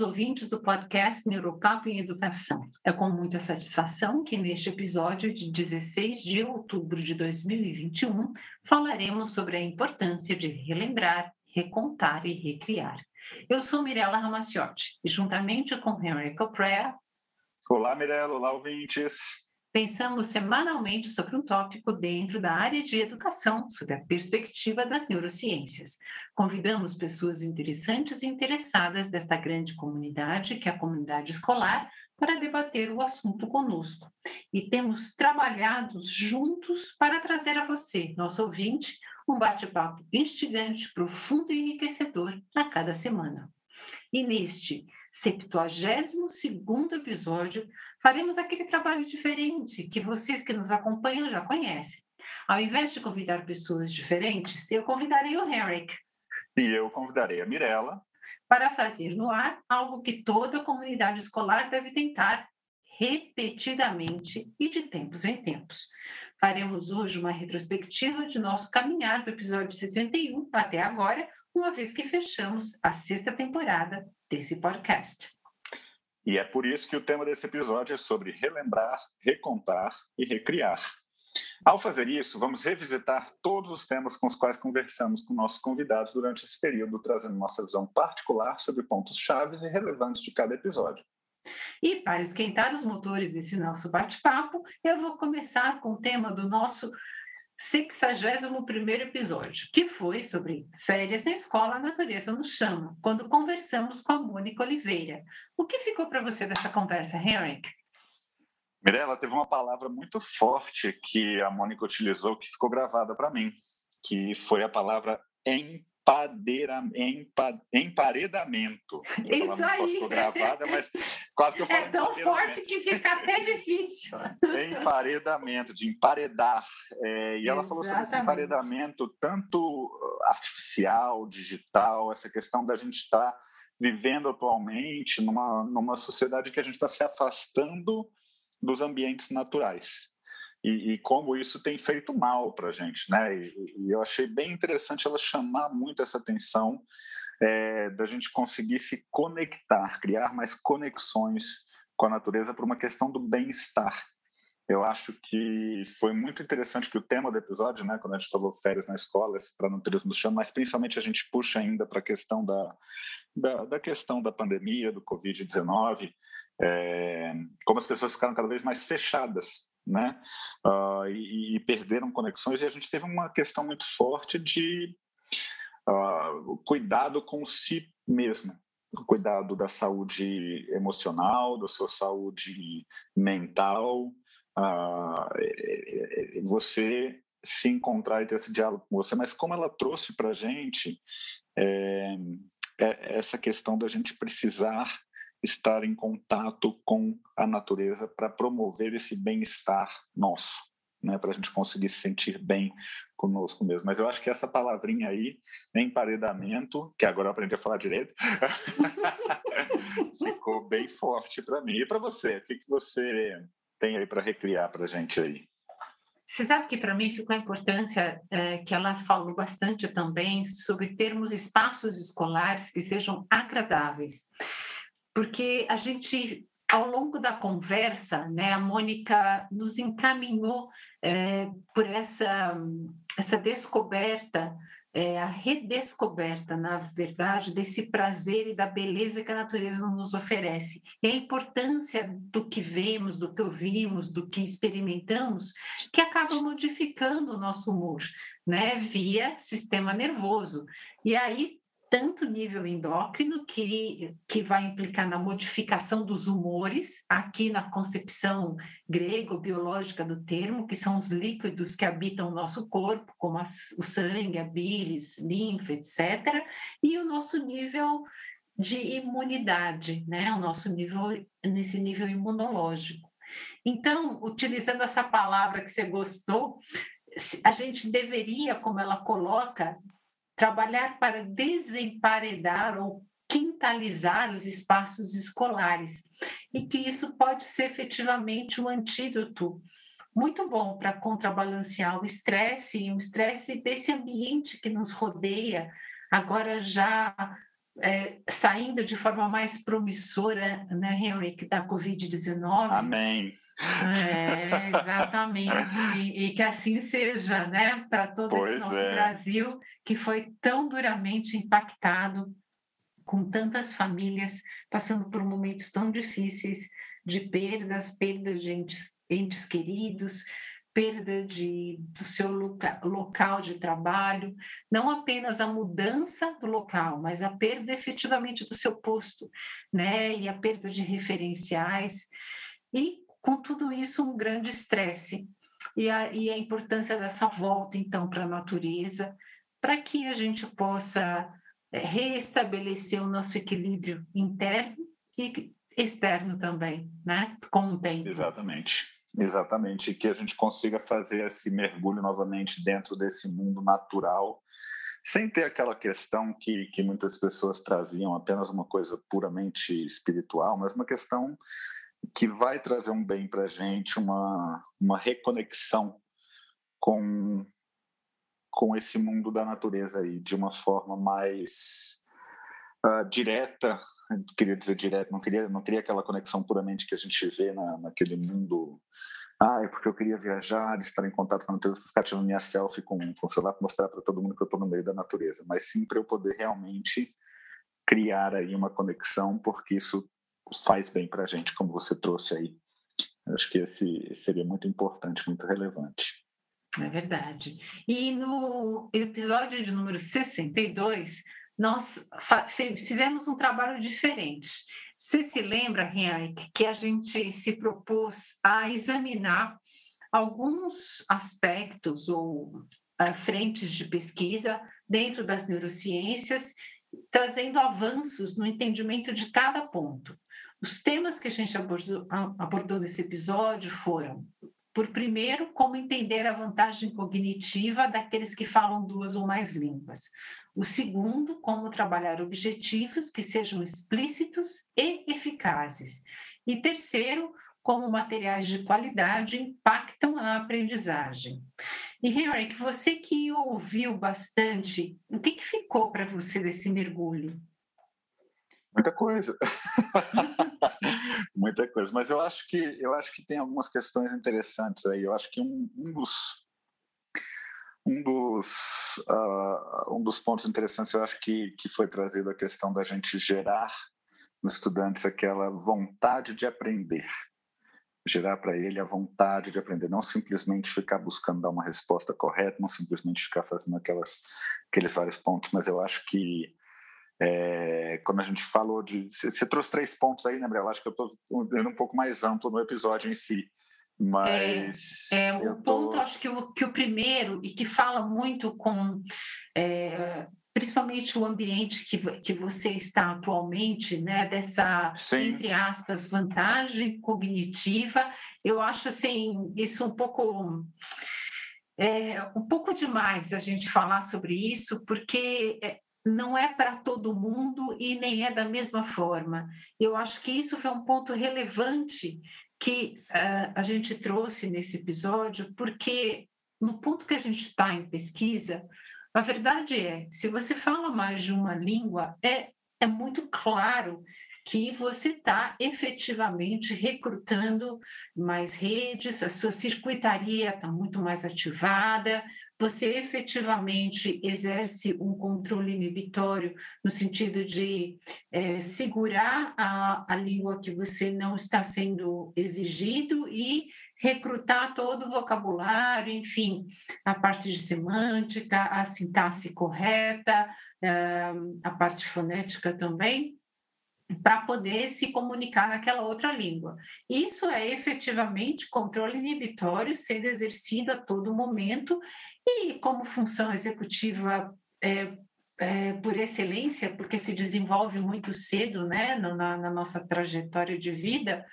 ouvintes do podcast Neuropapo em Educação. É com muita satisfação que neste episódio de 16 de outubro de 2021 falaremos sobre a importância de relembrar, recontar e recriar. Eu sou Mirella Ramaciotti e juntamente com Henry Coprea. Olá, Mirella. Olá, ouvintes. Pensamos semanalmente sobre um tópico dentro da área de educação, sob a perspectiva das neurociências. Convidamos pessoas interessantes e interessadas desta grande comunidade, que é a comunidade escolar, para debater o assunto conosco. E temos trabalhado juntos para trazer a você, nosso ouvinte, um bate-papo instigante, profundo e enriquecedor a cada semana. E neste 72 episódio, faremos aquele trabalho diferente que vocês que nos acompanham já conhecem. Ao invés de convidar pessoas diferentes, eu convidarei o Henrik. E eu convidarei a Mirella. Para fazer no ar algo que toda comunidade escolar deve tentar repetidamente e de tempos em tempos. Faremos hoje uma retrospectiva de nosso caminhar do episódio 61 até agora, uma vez que fechamos a sexta temporada desse podcast. E é por isso que o tema desse episódio é sobre relembrar, recontar e recriar. Ao fazer isso, vamos revisitar todos os temas com os quais conversamos com nossos convidados durante esse período, trazendo nossa visão particular sobre pontos chaves e relevantes de cada episódio. E para esquentar os motores desse nosso bate-papo, eu vou começar com o tema do nosso 61 episódio, que foi sobre férias na escola, a natureza nos chama, quando conversamos com a Mônica Oliveira. O que ficou para você dessa conversa, Henrik? Mirella, teve uma palavra muito forte que a Mônica utilizou que ficou gravada para mim, que foi a palavra em empadeira, empa, emparedamento. Isso aí. Ficou gravada, mas quase que eu falo É tão forte que fica até difícil. Emparedamento, de emparedar. É, e ela Exatamente. falou sobre esse emparedamento tanto artificial, digital, essa questão da gente estar tá vivendo atualmente numa, numa sociedade que a gente está se afastando dos ambientes naturais e, e, como isso tem feito mal para a gente, né? E, e, eu achei bem interessante ela chamar muito essa atenção é, da gente conseguir se conectar, criar mais conexões com a natureza por uma questão do bem-estar. Eu acho que foi muito interessante que o tema do episódio, né, quando a gente falou férias na escola, para natureza nos chama, mas principalmente a gente puxa ainda para a questão da, da, da questão da pandemia, do Covid-19, é, como as pessoas ficaram cada vez mais fechadas né? Uh, e, e, perderam conexões, e a gente teve uma questão muito forte de uh, cuidado com si mesmo, cuidado da saúde emocional, da sua saúde mental, uh, você se encontrar e ter esse diálogo com você, mas como ela trouxe para a gente é, é essa questão da gente precisar estar em contato com a natureza para promover esse bem-estar nosso, né, para a gente conseguir se sentir bem conosco mesmo. Mas eu acho que essa palavrinha aí, emparedamento, que agora eu aprendi a falar direito, ficou bem forte para mim. E para você, o que, que você tem aí para recriar para a gente aí? Você sabe que para mim ficou a importância é, que ela falou bastante também sobre termos espaços escolares que sejam agradáveis porque a gente ao longo da conversa, né, a Mônica nos encaminhou é, por essa, essa descoberta, é, a redescoberta, na verdade, desse prazer e da beleza que a natureza nos oferece. E a importância do que vemos, do que ouvimos, do que experimentamos, que acaba modificando o nosso humor, né, via sistema nervoso. E aí tanto nível endócrino, que, que vai implicar na modificação dos humores, aqui na concepção grego-biológica do termo, que são os líquidos que habitam o nosso corpo, como as, o sangue, a bilis, linfa, etc., e o nosso nível de imunidade, né? o nosso nível, nesse nível imunológico. Então, utilizando essa palavra que você gostou, a gente deveria, como ela coloca, trabalhar para desemparedar ou quintalizar os espaços escolares e que isso pode ser efetivamente um antídoto muito bom para contrabalancear o estresse, o estresse desse ambiente que nos rodeia, agora já é, saindo de forma mais promissora, né, Henrique, da Covid-19. Amém. É, exatamente. E, que assim seja, né, para todo pois esse nosso é. Brasil, que foi tão duramente impactado, com tantas famílias passando por momentos tão difíceis de perdas, perdas de entes, entes queridos, perda de, do seu loca, local de trabalho, não apenas a mudança do local, mas a perda efetivamente do seu posto, né? E a perda de referenciais. E com tudo isso, um grande estresse. E a, e a importância dessa volta, então, para a natureza, para que a gente possa é, restabelecer o nosso equilíbrio interno e externo também, né? Com o tempo. Exatamente. Exatamente, que a gente consiga fazer esse mergulho novamente dentro desse mundo natural, sem ter aquela questão que, que muitas pessoas traziam, apenas uma coisa puramente espiritual, mas uma questão que vai trazer um bem para a gente, uma, uma reconexão com, com esse mundo da natureza aí, de uma forma mais uh, direta, queria dizer direto, não queria, não queria aquela conexão puramente que a gente vê na, naquele mundo. Ah, é porque eu queria viajar, estar em contato com a natureza, ficar tirando minha selfie com, com o celular para mostrar para todo mundo que eu estou no meio da natureza, mas sim para eu poder realmente criar aí uma conexão, porque isso faz bem para a gente, como você trouxe aí. Acho que esse seria muito importante, muito relevante. É verdade. E no episódio de número 62, nós fizemos um trabalho diferente. Você se lembra, Henrique, que a gente se propôs a examinar alguns aspectos ou uh, frentes de pesquisa dentro das neurociências, trazendo avanços no entendimento de cada ponto. Os temas que a gente abordou, abordou nesse episódio foram, por primeiro, como entender a vantagem cognitiva daqueles que falam duas ou mais línguas. O segundo, como trabalhar objetivos que sejam explícitos e eficazes. E terceiro, como materiais de qualidade impactam a aprendizagem. E, Henrique, você que ouviu bastante, o que, que ficou para você desse mergulho? Muita coisa. Muita coisa. Mas eu acho que eu acho que tem algumas questões interessantes aí. Eu acho que um, um dos um dos uh, um dos pontos interessantes eu acho que que foi trazido a questão da gente gerar nos estudantes aquela vontade de aprender gerar para ele a vontade de aprender não simplesmente ficar buscando dar uma resposta correta não simplesmente ficar fazendo aquelas aqueles vários pontos mas eu acho que é, quando a gente falou de. Você trouxe três pontos aí, né, Gabriel? Acho que eu estou dando um pouco mais amplo no episódio em si. Mas. É, é tô... ponto, acho que o, que o primeiro, e que fala muito com. É, principalmente o ambiente que, que você está atualmente, né, dessa, Sim. entre aspas, vantagem cognitiva, eu acho assim, isso um pouco. É um pouco demais a gente falar sobre isso, porque é, não é para todo mundo e nem é da mesma forma. Eu acho que isso foi um ponto relevante que uh, a gente trouxe nesse episódio, porque no ponto que a gente está em pesquisa, a verdade é, se você fala mais de uma língua, é, é muito claro que você está efetivamente recrutando mais redes, a sua circuitaria está muito mais ativada, você efetivamente exerce um controle inibitório no sentido de é, segurar a, a língua que você não está sendo exigido e recrutar todo o vocabulário, enfim, a parte de semântica, a sintaxe correta, eh, a parte fonética também para poder se comunicar naquela outra língua. Isso é efetivamente controle inibitório sendo exercido a todo momento e como função executiva é, é, por excelência, porque se desenvolve muito cedo né, na, na nossa trajetória de vida,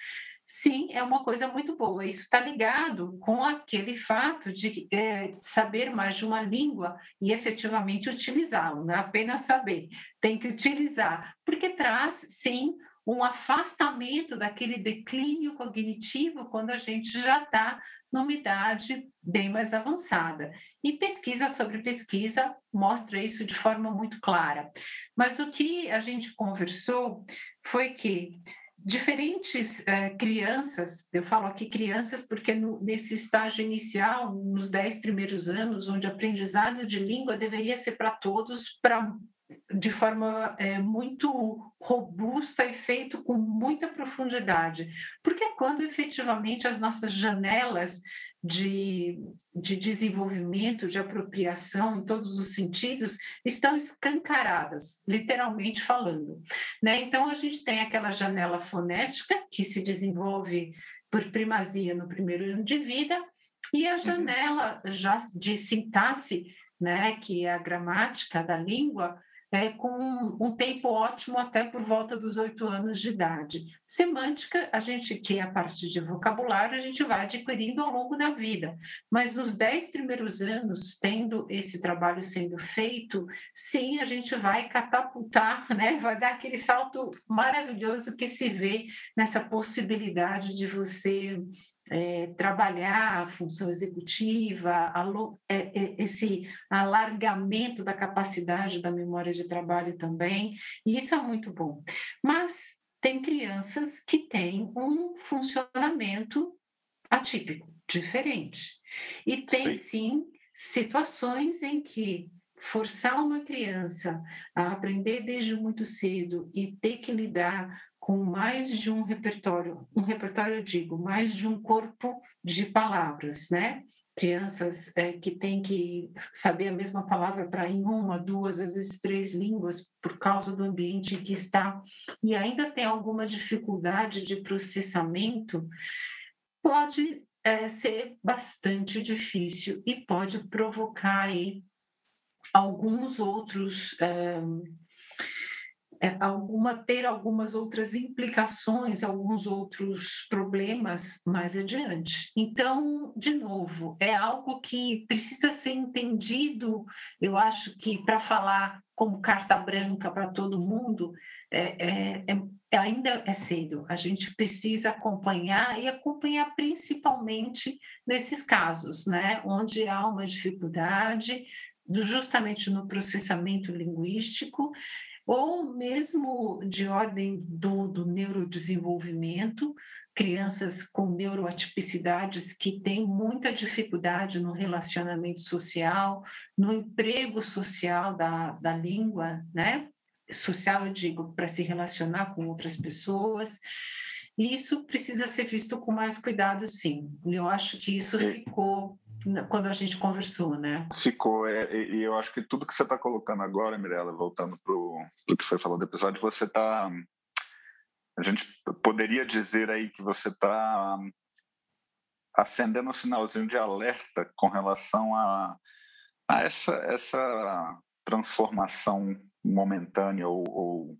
sim, é uma coisa muito boa. Isso está ligado com aquele fato de é, saber mais de uma língua e efetivamente utilizá-lo, não é apenas saber, tem que utilizar, porque traz, sim, um afastamento daquele declínio cognitivo quando a gente já está numa idade bem mais avançada. E pesquisa sobre pesquisa mostra isso de forma muito clara. Mas o que a gente conversou foi que diferentes eh, crianças, eu falo aqui crianças porque no, nesse estágio inicial, nos dez primeiros anos, onde aprendizado de língua deveria ser para todos, para de forma é, muito robusta e feito com muita profundidade, porque é quando efetivamente as nossas janelas de, de desenvolvimento, de apropriação em todos os sentidos estão escancaradas, literalmente falando. Né? Então, a gente tem aquela janela fonética que se desenvolve por primazia no primeiro ano de vida, e a uhum. janela já de sintaxe, né, que é a gramática da língua, é, com um tempo ótimo até por volta dos oito anos de idade. Semântica, a gente, que é a parte de vocabulário, a gente vai adquirindo ao longo da vida, mas nos dez primeiros anos, tendo esse trabalho sendo feito, sim, a gente vai catapultar, né? vai dar aquele salto maravilhoso que se vê nessa possibilidade de você é, trabalhar a função executiva, a, é, é, esse alargamento da capacidade da memória de trabalho também, e isso é muito bom. Mas tem crianças que têm um funcionamento atípico, diferente. E tem sim, sim situações em que forçar uma criança a aprender desde muito cedo e ter que lidar com mais de um repertório, um repertório, digo, mais de um corpo de palavras, né? Crianças é, que têm que saber a mesma palavra para em uma, duas, às vezes três línguas, por causa do ambiente em que está, e ainda tem alguma dificuldade de processamento, pode é, ser bastante difícil e pode provocar aí alguns outros. É, alguma ter algumas outras implicações, alguns outros problemas mais adiante. Então, de novo, é algo que precisa ser entendido. Eu acho que para falar como carta branca para todo mundo é, é, é, ainda é cedo. A gente precisa acompanhar e acompanhar principalmente nesses casos, né, onde há uma dificuldade justamente no processamento linguístico ou mesmo de ordem do, do neurodesenvolvimento, crianças com neuroatipicidades que têm muita dificuldade no relacionamento social, no emprego social da, da língua, né? Social, eu digo, para se relacionar com outras pessoas. E isso precisa ser visto com mais cuidado, sim. Eu acho que isso ficou quando a gente conversou, né? Ficou, é, e eu acho que tudo que você está colocando agora, Mirella, voltando para o que foi falado do episódio, você está. A gente poderia dizer aí que você está acendendo um sinalzinho de alerta com relação a, a essa, essa transformação momentânea ou, ou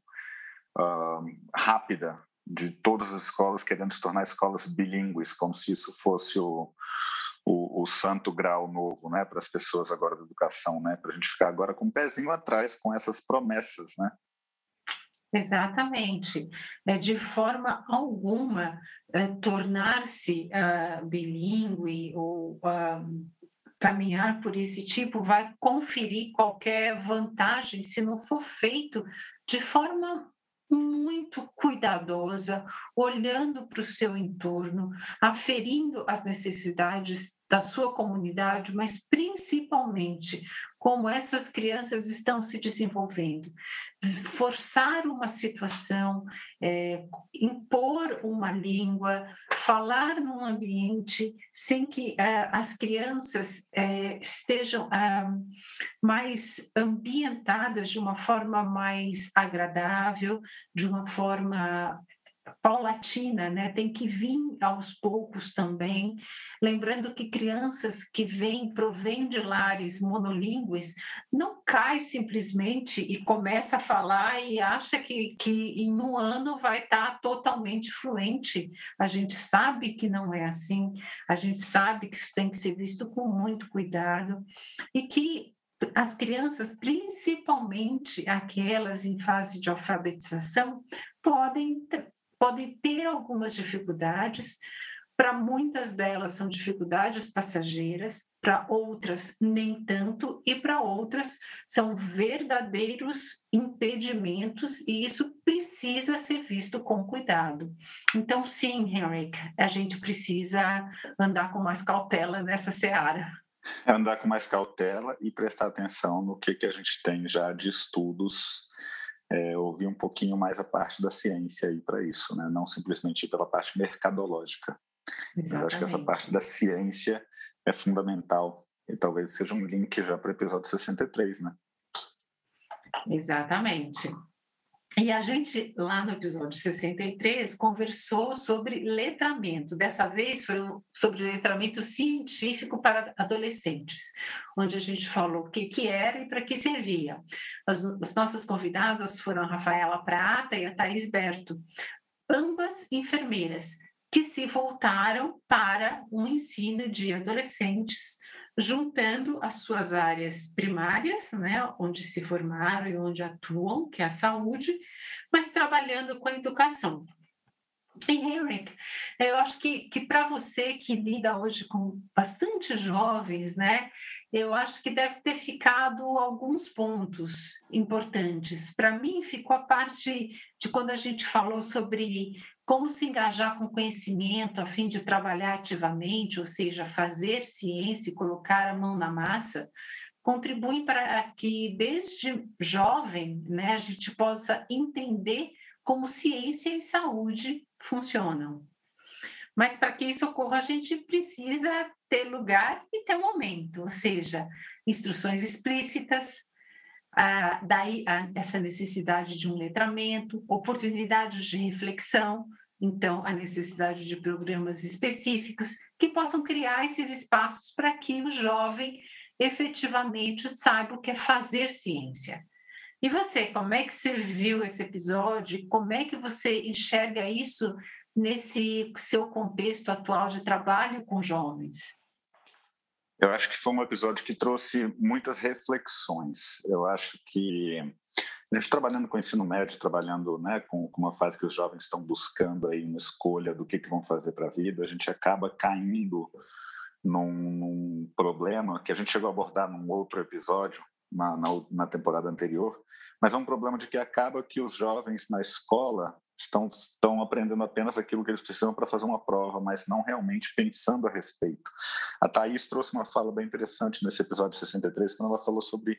uh, rápida de todas as escolas querendo se tornar escolas bilíngues, como se isso fosse o, o, o santo grau novo, né, para as pessoas agora da educação, né, para a gente ficar agora com um pezinho atrás com essas promessas, né? Exatamente. É, de forma alguma, é, tornar-se uh, bilíngue ou uh, caminhar por esse tipo vai conferir qualquer vantagem se não for feito de forma muito cuidadosa, olhando para o seu entorno, aferindo as necessidades da sua comunidade, mas principalmente como essas crianças estão se desenvolvendo. Forçar uma situação, é, impor uma língua, falar num ambiente sem que é, as crianças é, estejam é, mais ambientadas de uma forma mais agradável, de uma forma paulatina, né? tem que vir aos poucos também. Lembrando que crianças que vêm, provêm de lares monolíngues, não cai simplesmente e começa a falar e acha que, que em um ano vai estar totalmente fluente. A gente sabe que não é assim, a gente sabe que isso tem que ser visto com muito cuidado e que as crianças, principalmente aquelas em fase de alfabetização, podem, podem ter algumas dificuldades. Para muitas delas são dificuldades passageiras, para outras nem tanto, e para outras são verdadeiros impedimentos, e isso precisa ser visto com cuidado. Então, sim, Henrik, a gente precisa andar com mais cautela nessa seara. É andar com mais cautela e prestar atenção no que, que a gente tem já de estudos, é, ouvir um pouquinho mais a parte da ciência aí para isso, né? não simplesmente pela parte mercadológica. Exatamente. Acho que essa parte da ciência é fundamental e talvez seja um link já para o episódio 63, né? Exatamente. E a gente, lá no episódio 63, conversou sobre letramento. Dessa vez foi sobre letramento científico para adolescentes, onde a gente falou o que, que era e para que servia. As, as nossas convidadas foram a Rafaela Prata e a Thais Berto, ambas enfermeiras, que se voltaram para o ensino de adolescentes juntando as suas áreas primárias, né, onde se formaram e onde atuam, que é a saúde, mas trabalhando com a educação. E Henrik, eu acho que, que para você que lida hoje com bastante jovens, né, eu acho que deve ter ficado alguns pontos importantes. Para mim, ficou a parte de quando a gente falou sobre como se engajar com conhecimento a fim de trabalhar ativamente, ou seja, fazer ciência e colocar a mão na massa, contribuem para que desde jovem né, a gente possa entender como ciência e saúde funcionam. Mas para que isso ocorra, a gente precisa ter lugar e ter momento, ou seja, instruções explícitas, ah, daí ah, essa necessidade de um letramento, oportunidades de reflexão, então a necessidade de programas específicos que possam criar esses espaços para que o jovem efetivamente saiba o que é fazer ciência. E você, como é que você viu esse episódio? Como é que você enxerga isso nesse seu contexto atual de trabalho com jovens? Eu acho que foi um episódio que trouxe muitas reflexões. Eu acho que a gente trabalhando com ensino médio, trabalhando né, com, com, uma fase que os jovens estão buscando aí uma escolha do que, que vão fazer para a vida, a gente acaba caindo num, num, problema que a gente chegou a abordar num outro episódio na, na, na temporada anterior, mas é um problema de que acaba que os jovens na escola estão, estão aprendendo apenas aquilo que eles precisam para fazer uma prova, mas não realmente pensando a respeito. A Thaís trouxe uma fala bem interessante nesse episódio 63, quando ela falou sobre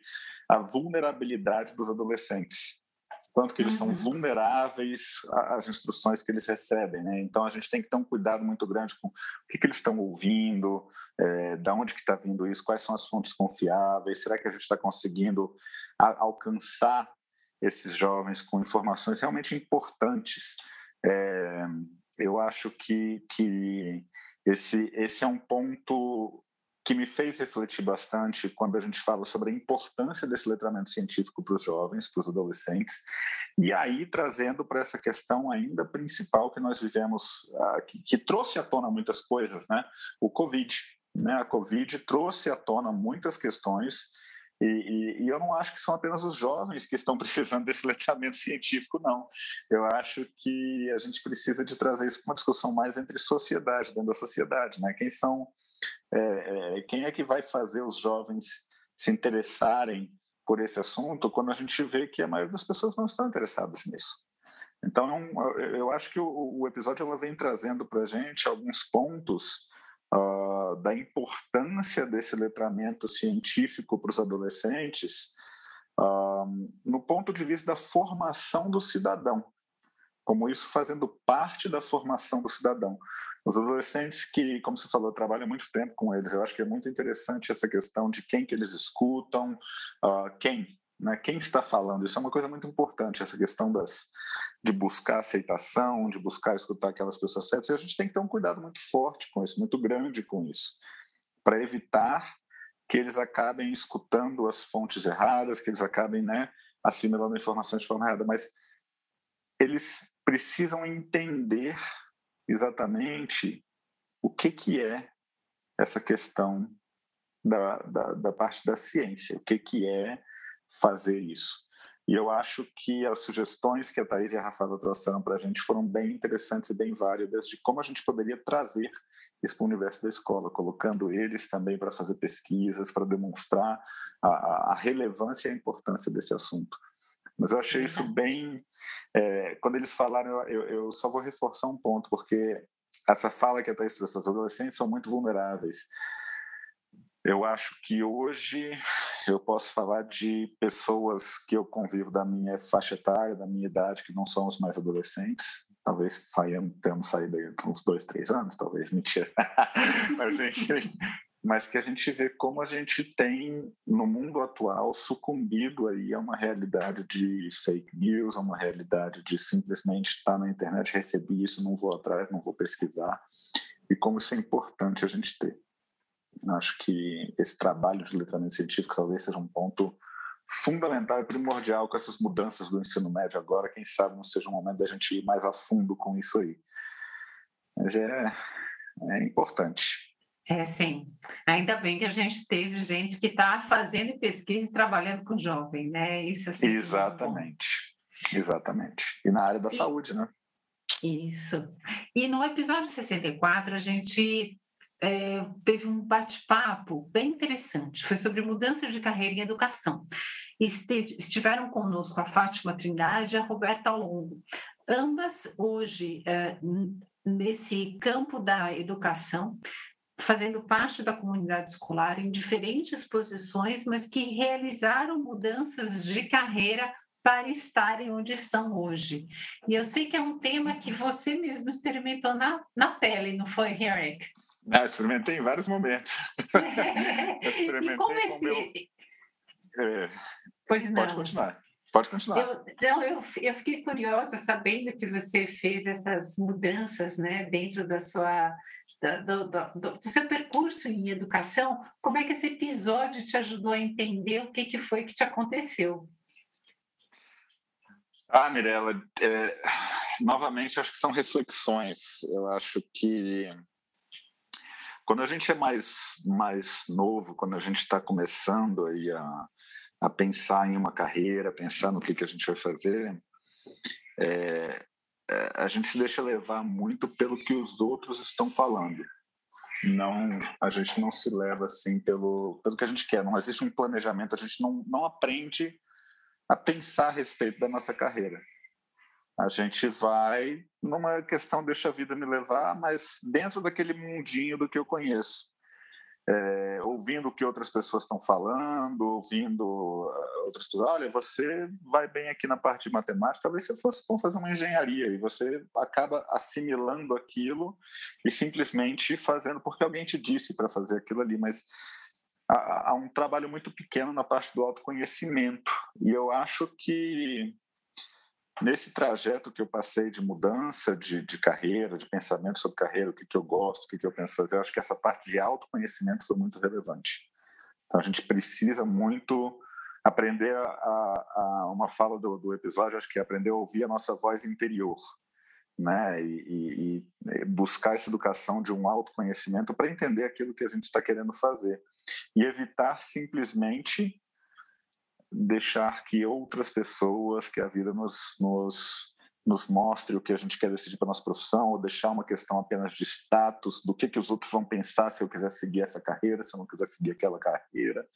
a vulnerabilidade dos adolescentes. Quanto que eles uhum. são vulneráveis às instruções que eles recebem, né? Então a gente tem que ter um cuidado muito grande com o que, que eles estão ouvindo, é, da onde que está vindo isso, quais são as fontes confiáveis, será que a gente está conseguindo alcançar esses jovens com informações realmente importantes. É, eu acho que, que esse, esse é um ponto que me fez refletir bastante quando a gente fala sobre a importância desse letramento científico para os jovens, para os adolescentes, e aí trazendo para essa questão ainda principal que nós vivemos, que, que, trouxe à tona muitas coisas, né? O Covid. Né? A Covid trouxe à tona muitas questões e, e, e, eu não acho que são apenas os jovens que estão precisando desse letramento científico, não. Eu acho que a gente precisa de trazer isso para uma discussão mais entre sociedade, dentro da sociedade, né? Quem são, é, é, quem é que vai fazer os jovens se interessarem por esse assunto quando a gente vê que a maioria das pessoas não estão interessadas nisso? Então, eu acho que o, o episódio ela vem trazendo para a gente alguns pontos uh, da importância desse letramento científico para os adolescentes uh, no ponto de vista da formação do cidadão, como isso fazendo parte da formação do cidadão. Os adolescentes que, como você falou, trabalham muito tempo com eles, eu acho que é muito interessante essa questão de quem que eles escutam, uh, quem, né, quem está falando. Isso é uma coisa muito importante, essa questão das, de buscar aceitação, de buscar escutar aquelas pessoas certas, e a gente tem que ter um cuidado muito forte com isso, muito grande com isso, para evitar que eles acabem escutando as fontes erradas, que eles acabem né, assimilando informações de forma errada, mas eles precisam entender exatamente o que, que é essa questão da, da, da parte da ciência, o que, que é fazer isso. E eu acho que as sugestões que a Thais e a Rafaela trouxeram para a gente foram bem interessantes e bem válidas de como a gente poderia trazer isso para o universo da escola, colocando eles também para fazer pesquisas, para demonstrar a, a, relevância e a importância desse assunto. Mas eu achei isso bem. É, quando eles falaram, eu, eu, só vou reforçar um ponto, porque essa fala que a Thais trouxe, os adolescentes são muito vulneráveis. Eu acho que hoje eu posso falar de pessoas que eu convivo da minha faixa etária, da minha idade, que não são os mais adolescentes. Talvez saiam, tenhamos saído aí uns dois, três anos, talvez, mentira. Mas, enfim, mas que a gente vê como a gente tem, no mundo atual, sucumbido aí a uma realidade de fake news, a uma realidade de simplesmente estar na internet, receber isso, não vou atrás, não vou pesquisar, e como isso é importante a gente ter. Acho que esse trabalho de letramento científico talvez seja um ponto fundamental e primordial com essas mudanças do ensino médio agora. Quem sabe não seja um momento da gente ir mais a fundo com isso aí. Mas é, é importante. É, sim. Ainda bem que a gente teve gente que está fazendo pesquisa e trabalhando com jovem, né? Isso assim. Exatamente. Exatamente. E na área da e, saúde, né? Isso. E no episódio 64, a gente é, teve um bate-papo bem interessante, foi sobre mudança de carreira em educação. estiveram conosco a Fátima Trindade e a Roberta Longo. Ambas hoje é, nesse campo da educação, fazendo parte da comunidade escolar em diferentes posições, mas que realizaram mudanças de carreira para estarem onde estão hoje. E eu sei que é um tema que você mesmo experimentou na, na pele, não foi, Eric? Ah, experimentei em vários momentos. experimentei e como esse... meu... é... Pois não. Pode continuar. Pode continuar. Eu, não, eu, eu fiquei curiosa sabendo que você fez essas mudanças né, dentro da sua, do, do, do, seu percurso em educação. Como é que esse episódio te ajudou a entender o que, que foi que te aconteceu? Ah, Mirella, é, novamente acho que são reflexões. Eu acho que quando a gente é mais, mais novo, quando a gente está começando aí a, a pensar em uma carreira, pensar no que, que a gente vai fazer, é, a gente se deixa levar muito pelo que os outros estão falando. Não, a gente não se leva assim pelo, pelo que a gente quer. Não existe um planejamento. A gente não, não aprende a pensar a respeito da nossa carreira. A gente vai numa questão deixa a vida me levar, mas dentro daquele mundinho do que eu conheço. É, ouvindo o que outras pessoas estão falando, ouvindo uh, outras pessoas, olha, você vai bem aqui na parte de matemática, talvez você fosse bom fazer uma engenharia, e você acaba assimilando aquilo e simplesmente fazendo porque alguém te disse para fazer aquilo ali, mas há, há um trabalho muito pequeno na parte do autoconhecimento, e eu acho que Nesse trajeto que eu passei de mudança de, de carreira, de pensamento sobre carreira, o que, que eu gosto, o que, que eu penso fazer, eu acho que essa parte de autoconhecimento foi muito relevante. Então, a gente precisa muito aprender a, a uma fala do, do, episódio, acho que é aprender a ouvir a nossa voz interior, né? E, e, e buscar essa educação de um autoconhecimento para entender aquilo que a gente está querendo fazer e evitar simplesmente deixar que outras pessoas, que a vida nos, nos, nos mostre o que a gente quer decidir para nossa profissão, ou deixar uma questão apenas de status, do que, que os outros vão pensar se eu quiser seguir essa carreira, se eu não quiser seguir aquela carreira.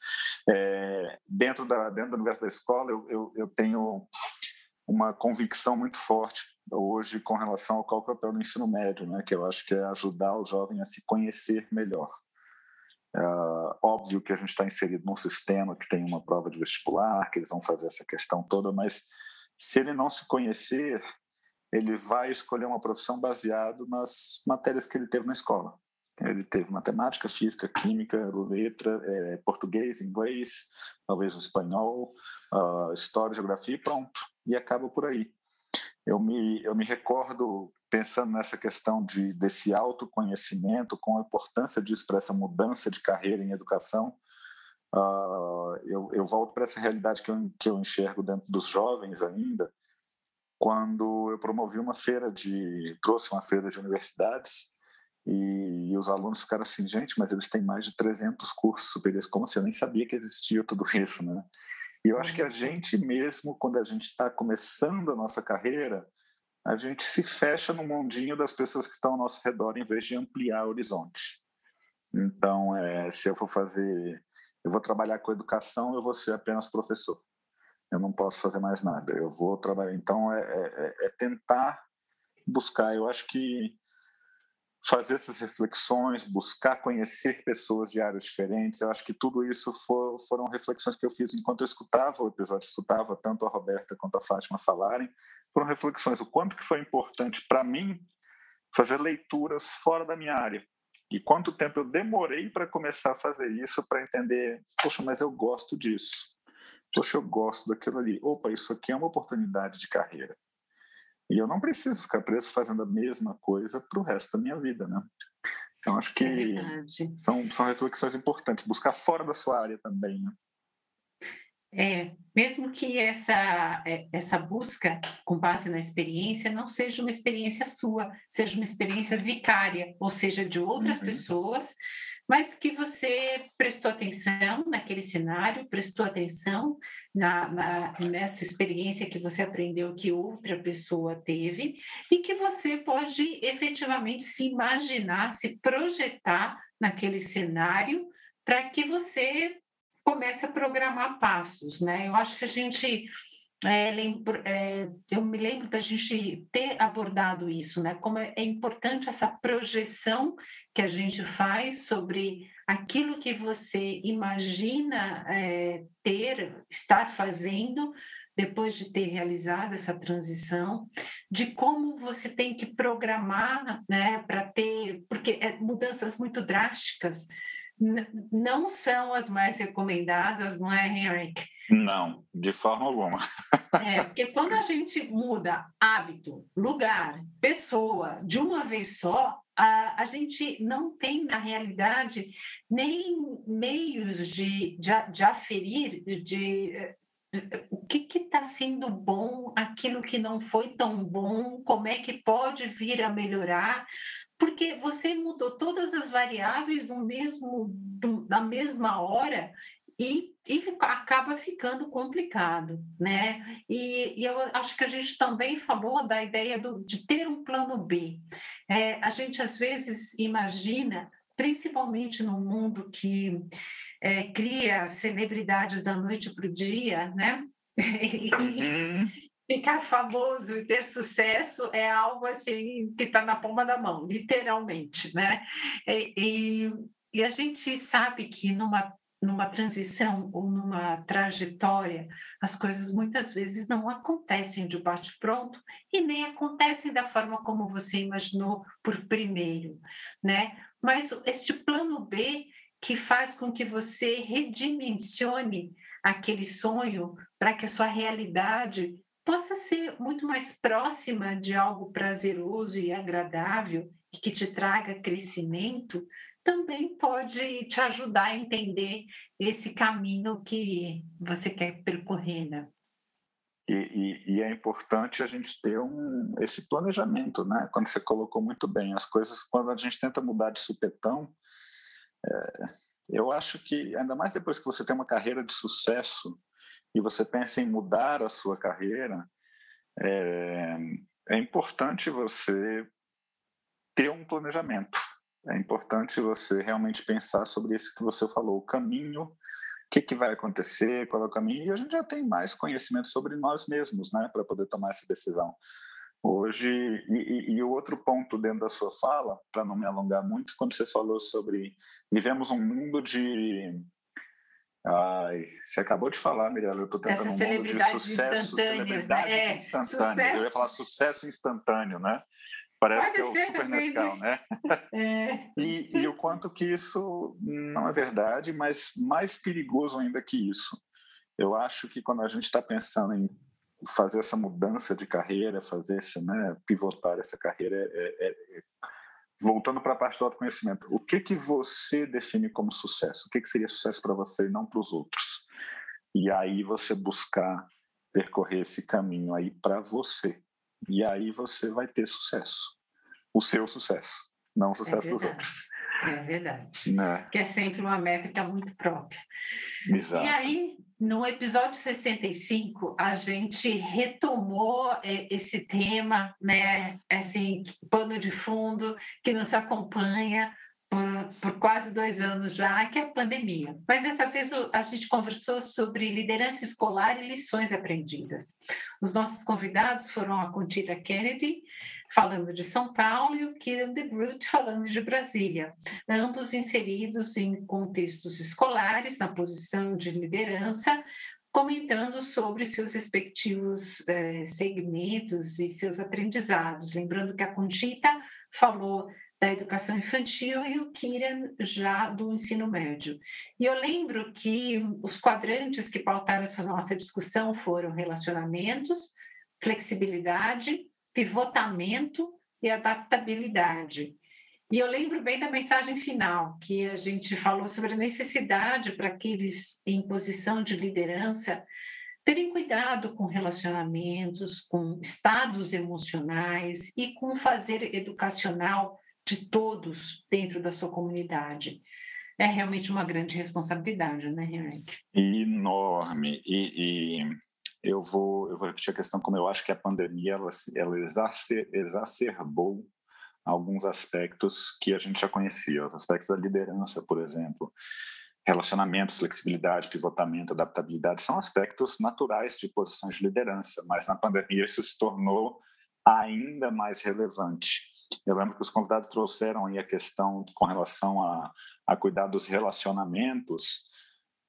É, dentro, da, dentro do universo da escola, eu, eu, eu tenho uma convicção muito forte hoje com relação ao qual é o papel do ensino médio, né, que eu acho que é ajudar o jovem a se conhecer melhor. Uh, óbvio que a gente está inserido num sistema que tem uma prova de vestibular, que eles vão fazer essa questão toda, mas se ele não se conhecer, ele vai escolher uma profissão baseado nas matérias que ele teve na escola. Ele teve matemática, física, química, letra, é, português, inglês, talvez o espanhol, uh, história, geografia e pronto. E acaba por aí. Eu me, eu me recordo pensando nessa questão de, desse autoconhecimento, com a importância disso para essa mudança de carreira em educação, uh, eu, eu, volto para essa realidade que eu, que eu enxergo dentro dos jovens ainda, quando eu promovi uma feira de, trouxe uma feira de universidades E, e, os alunos ficaram assim, gente, mas eles têm mais de 300 cursos superiores, como se eu nem sabia que existia tudo isso, né? E eu acho que a gente mesmo, quando a gente está começando a nossa carreira, a gente se fecha no mundinho das pessoas que estão ao nosso redor em vez de ampliar horizontes. Então, é, se eu for fazer, eu vou trabalhar com educação, eu vou ser apenas professor. Eu não posso fazer mais nada. Eu vou trabalhar. Então, é, é, é tentar buscar. Eu acho que fazer essas reflexões, buscar conhecer pessoas de áreas diferentes. Eu acho que tudo isso for, foram reflexões que eu fiz enquanto eu escutava o episódio, escutava tanto a Roberta quanto a Fátima falarem. Foram reflexões o quanto que foi importante para mim fazer leituras fora da minha área. E quanto tempo eu demorei para começar a fazer isso, para entender, poxa, mas eu gosto disso. Poxa, eu gosto daquilo ali. Opa, isso aqui é uma oportunidade de carreira. E eu não preciso ficar preso fazendo a mesma coisa para o resto da minha vida, né? Então, acho que é são, são reflexões importantes. Buscar fora da sua área também, né? É, mesmo que essa, é, essa busca com base na experiência não seja uma experiência sua, seja uma experiência vicária, ou seja, de outras uhum. pessoas, mas que você prestou atenção naquele cenário, prestou atenção na, na, nessa experiência que você aprendeu que outra pessoa teve e que você pode efetivamente se imaginar, se projetar naquele cenário para que você comece a programar passos, né? Eu acho que a gente é, lembro, é, eu me lembro da gente ter abordado isso, né? Como é, é, importante essa projeção que a gente faz sobre aquilo que você imagina é, ter, estar fazendo depois de ter realizado essa transição, de como você tem que programar, né, para ter, porque é mudanças muito drásticas não são as mais recomendadas, não é, Henrique? Não, de forma alguma. É, porque quando a gente muda hábito, lugar, pessoa, de uma vez só, a, a gente não tem, na realidade, nem meios de, de, de aferir, de, de o que está sendo bom, aquilo que não foi tão bom, como é que pode vir a melhorar, porque você mudou todas as variáveis no mesmo, na mesma hora e, e acaba ficando complicado, né? E, e, eu acho que a gente também falou da ideia do, de ter um plano B. É, a gente às vezes imagina, principalmente no mundo que é, cria celebridades da noite para o dia, né? Uhum. Ficar famoso e ter sucesso é algo assim que está na palma da mão, literalmente, né? E, e, e a gente sabe que numa numa transição ou numa trajetória, as coisas muitas vezes não acontecem de bate-pronto e nem acontecem da forma como você imaginou por primeiro, né? Mas este plano B que faz com que você redimensione aquele sonho para que a sua realidade possa ser muito mais próxima de algo prazeroso e agradável e que te traga crescimento, também pode te ajudar a entender esse caminho que você quer percorrer, né? E, e, e, é importante a gente ter um, esse planejamento, né? Quando você colocou muito bem as coisas, quando a gente tenta mudar de supetão, é, eu acho que, ainda mais depois que você tem uma carreira de sucesso e você pensa em mudar a sua carreira, é, é importante você ter um planejamento. É importante você realmente pensar sobre isso que você falou, o caminho, o que, que vai acontecer, qual é o caminho, e a gente já tem mais conhecimento sobre nós mesmos, né, para poder tomar essa decisão. Hoje, e, o outro ponto dentro da sua fala, para não me alongar muito, quando você falou sobre vivemos um mundo de. Ai, você acabou de falar, Mirella, eu estou tentando um mundo de sucesso, celebridades né? é, instantâneas. Sucesso. Eu ia falar sucesso instantâneo, né? Parece Pode que é o Super Nescau, né? É. e, e o quanto que isso não é verdade, mas mais perigoso ainda que isso. Eu acho que quando a gente está pensando em fazer essa mudança de carreira, fazer esse, né, pivotar essa carreira, é, é, é voltando para a parte do autoconhecimento, o que que você define como sucesso? O que que seria sucesso para você e não para os outros? E aí você buscar percorrer esse caminho aí para você. E aí você vai ter sucesso, o seu sucesso. não o sucesso é dos outros. É verdade. Né? Que é sempre uma métrica muito própria. Exato. E aí, no episódio 65, a gente retomou é, esse tema, né, assim, pano de fundo, que nos acompanha por, por, quase dois anos já, que é a pandemia. Mas dessa vez a gente conversou sobre liderança escolar e lições aprendidas. Os nossos convidados foram a Contita Kennedy, falando de São Paulo, e o Kieran de Groot, falando de Brasília, ambos inseridos em contextos escolares, na posição de liderança, comentando sobre seus respectivos eh, segmentos e seus aprendizados. Lembrando que a Conchita falou da educação infantil e o Kieran já do ensino médio. E eu lembro que os quadrantes que pautaram essa nossa discussão foram relacionamentos, flexibilidade, pivotamento e adaptabilidade. E eu lembro bem da mensagem final, que a gente falou sobre a necessidade para aqueles em posição de liderança terem cuidado com relacionamentos, com estados emocionais e com o fazer educacional de todos dentro da sua comunidade. É realmente uma grande responsabilidade, né, Henrique? Enorme. E, e eu vou, eu vou repetir a questão como eu acho que a pandemia ela, ela exacerbou alguns aspectos que a gente já conhecia, os aspectos da liderança, por exemplo, relacionamento, flexibilidade, pivotamento, adaptabilidade, são aspectos naturais de posições de liderança, mas na pandemia isso se tornou ainda mais relevante. Eu lembro que os convidados trouxeram aí a questão com relação a, a cuidar dos relacionamentos,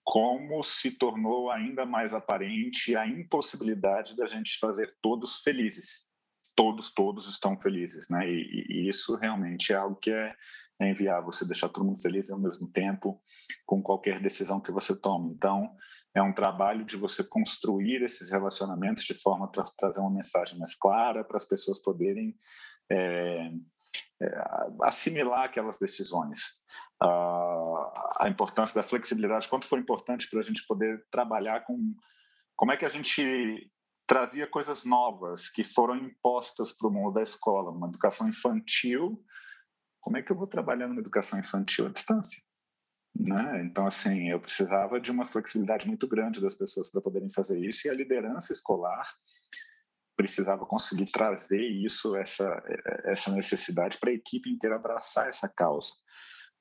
como se tornou ainda mais aparente a impossibilidade da gente fazer todos felizes. Todos, todos estão felizes, né? E, e isso realmente é algo que é, é você deixar todo mundo feliz ao mesmo tempo, com qualquer decisão que você tome. Então, é um trabalho de você construir esses relacionamentos de forma a tra trazer uma mensagem mais clara para as pessoas poderem é, é, assimilar aquelas decisões a importância da flexibilidade, quanto foi importante para a gente poder trabalhar com como é que a gente trazia coisas novas que foram impostas para o mundo da escola, uma educação infantil. Como é que eu vou trabalhar numa educação infantil à distância? Né? Então, assim, eu precisava de uma flexibilidade muito grande das pessoas para poderem fazer isso e a liderança escolar precisava conseguir trazer isso, essa, essa necessidade para a equipe inteira abraçar essa causa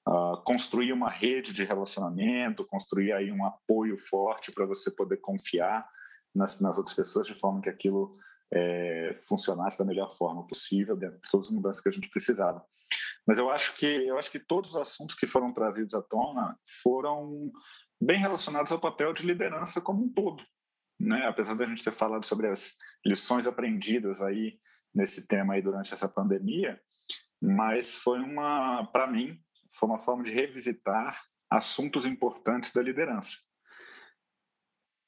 uh, construir uma rede de relacionamento, construir aí um apoio forte para você poder confiar nas, nas, outras pessoas de forma que aquilo é, funcionasse da melhor forma possível, dentro de todas as mudanças que a gente precisava. Mas eu acho que eu acho que todos os assuntos que foram trazidos à tona foram bem relacionados ao papel de liderança como um todo, né? Apesar da gente ter falado sobre as lições aprendidas aí nesse tema aí durante essa pandemia, mas foi uma, para mim, foi uma forma de revisitar assuntos importantes da liderança.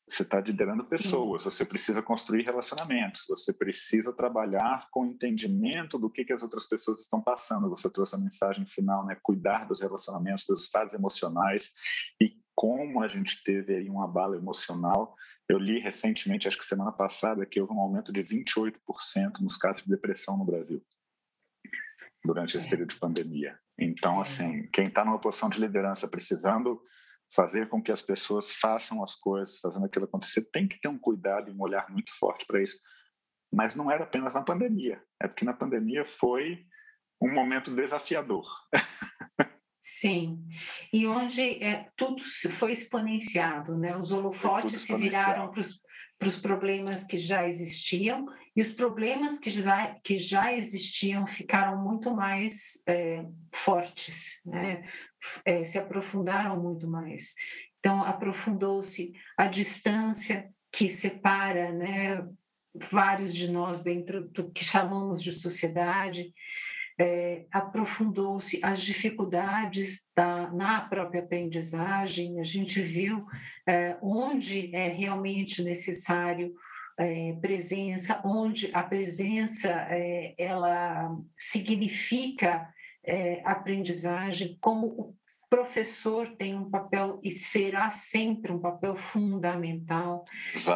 Você está liderando pessoas, Sim. você precisa construir relacionamentos, você precisa trabalhar com entendimento do que, que as outras pessoas estão passando. Você trouxe a mensagem final, né? Cuidar dos relacionamentos, dos estados emocionais e como a gente teve aí um abalo emocional. Eu li recentemente, acho que semana passada, que houve um aumento de 28% nos casos de depressão no Brasil durante esse é. período de pandemia. Então, é. assim, quem está numa posição de liderança precisando fazer com que as pessoas façam as coisas, fazendo aquilo acontecer, tem que ter um cuidado e um olhar muito forte para isso. Mas não era apenas na pandemia, é porque na pandemia foi um momento desafiador. Sim, e onde é, tudo foi exponenciado, né? Os holofotes se viraram para os para os problemas que já existiam, e os problemas que já, que já existiam ficaram muito mais é, fortes, né? É, se aprofundaram muito mais. Então, aprofundou-se a distância que separa né, vários de nós dentro do que chamamos de sociedade, é, aprofundou-se as dificuldades da, na própria aprendizagem, a gente viu é, onde é realmente necessário é, presença, onde a presença ela significa aprendizagem, como professor tem um papel e será sempre um papel fundamental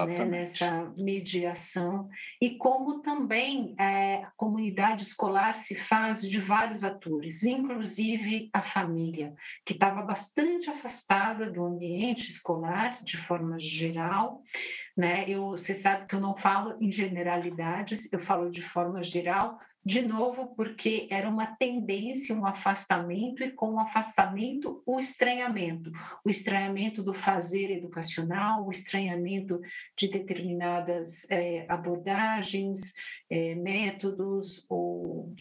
né, nessa mediação. E como também é, a comunidade escolar se faz de vários atores, inclusive a família, que estava bastante afastada do ambiente escolar de forma geral, né? Eu, você sabe que eu não falo em generalidades, eu falo de forma geral, de novo, porque era uma tendência, um afastamento, e com o afastamento, o estranhamento. O estranhamento do fazer educacional, o estranhamento de determinadas é, abordagens, é, métodos, ou,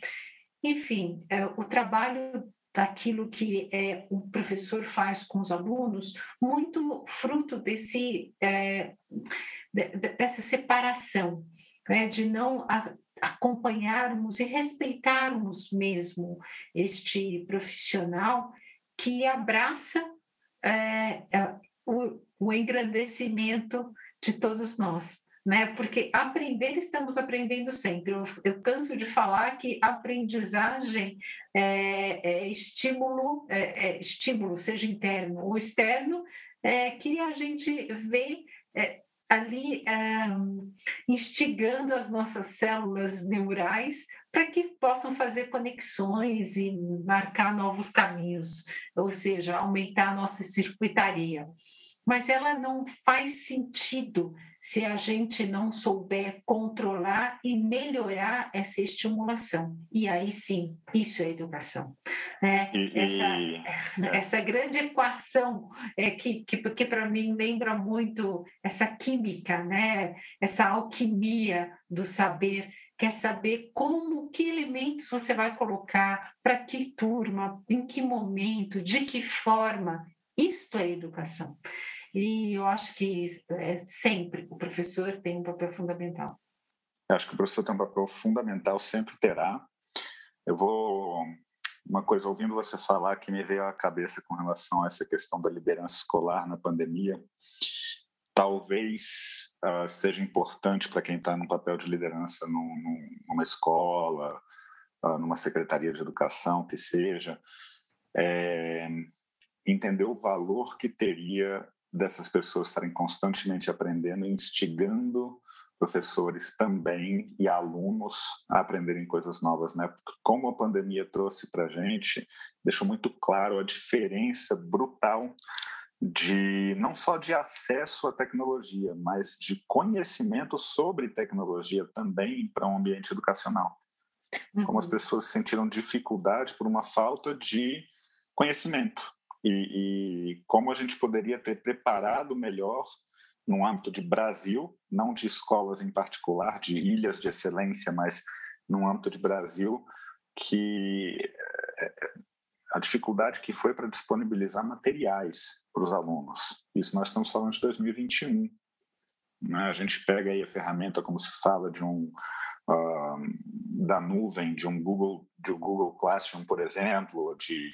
enfim, é, o trabalho daquilo que é, o professor faz com os alunos, muito fruto desse, é, dessa separação, né, de não acompanharmos e respeitarmos mesmo este profissional que abraça é, é, o, o engrandecimento de todos nós né? Porque aprender estamos aprendendo sempre. Eu, eu canso de falar que aprendizagem é, é estímulo, é, é, estímulo, seja interno ou externo, é, que a gente vê é, ali instigando as nossas células neurais para que possam fazer conexões e marcar novos caminhos, ou seja, aumentar a nossa circuitaria mas ela não faz sentido se a gente não souber controlar e melhorar essa estimulação. E aí sim, isso é educação. Né? E, essa, é. essa grande equação é que, que, que para mim lembra muito essa química, né? essa alquimia do saber quer saber como, que elementos você vai colocar, para que turma, em que momento, de que forma. Isto é educação. E eu acho que é, sempre o professor tem um papel fundamental. Eu acho que o professor tem um papel fundamental, sempre terá. Eu vou. Uma coisa, ouvindo você falar, que me veio à cabeça com relação a essa questão da liderança escolar na pandemia, talvez uh, seja importante para quem está no papel de liderança num, numa escola, uh, numa secretaria de educação, que seja, é, entender o valor que teria dessas pessoas estarem constantemente aprendendo, instigando professores também e alunos a aprenderem coisas novas, né? Como a pandemia trouxe para a gente, deixou muito claro a diferença brutal de não só de acesso à tecnologia, mas de conhecimento sobre tecnologia também para um ambiente educacional. Como as uhum. pessoas sentiram dificuldade por uma falta de conhecimento e, e como a gente poderia ter preparado melhor no âmbito de Brasil, não de escolas em particular, de ilhas de excelência, mas no âmbito de Brasil, que eh, a dificuldade que foi para disponibilizar materiais para os alunos. Isso nós estamos falando de 2021. Né? A gente pega aí a ferramenta, como se fala, de um uh, da nuvem, de um Google, de um Google Classroom, por exemplo, de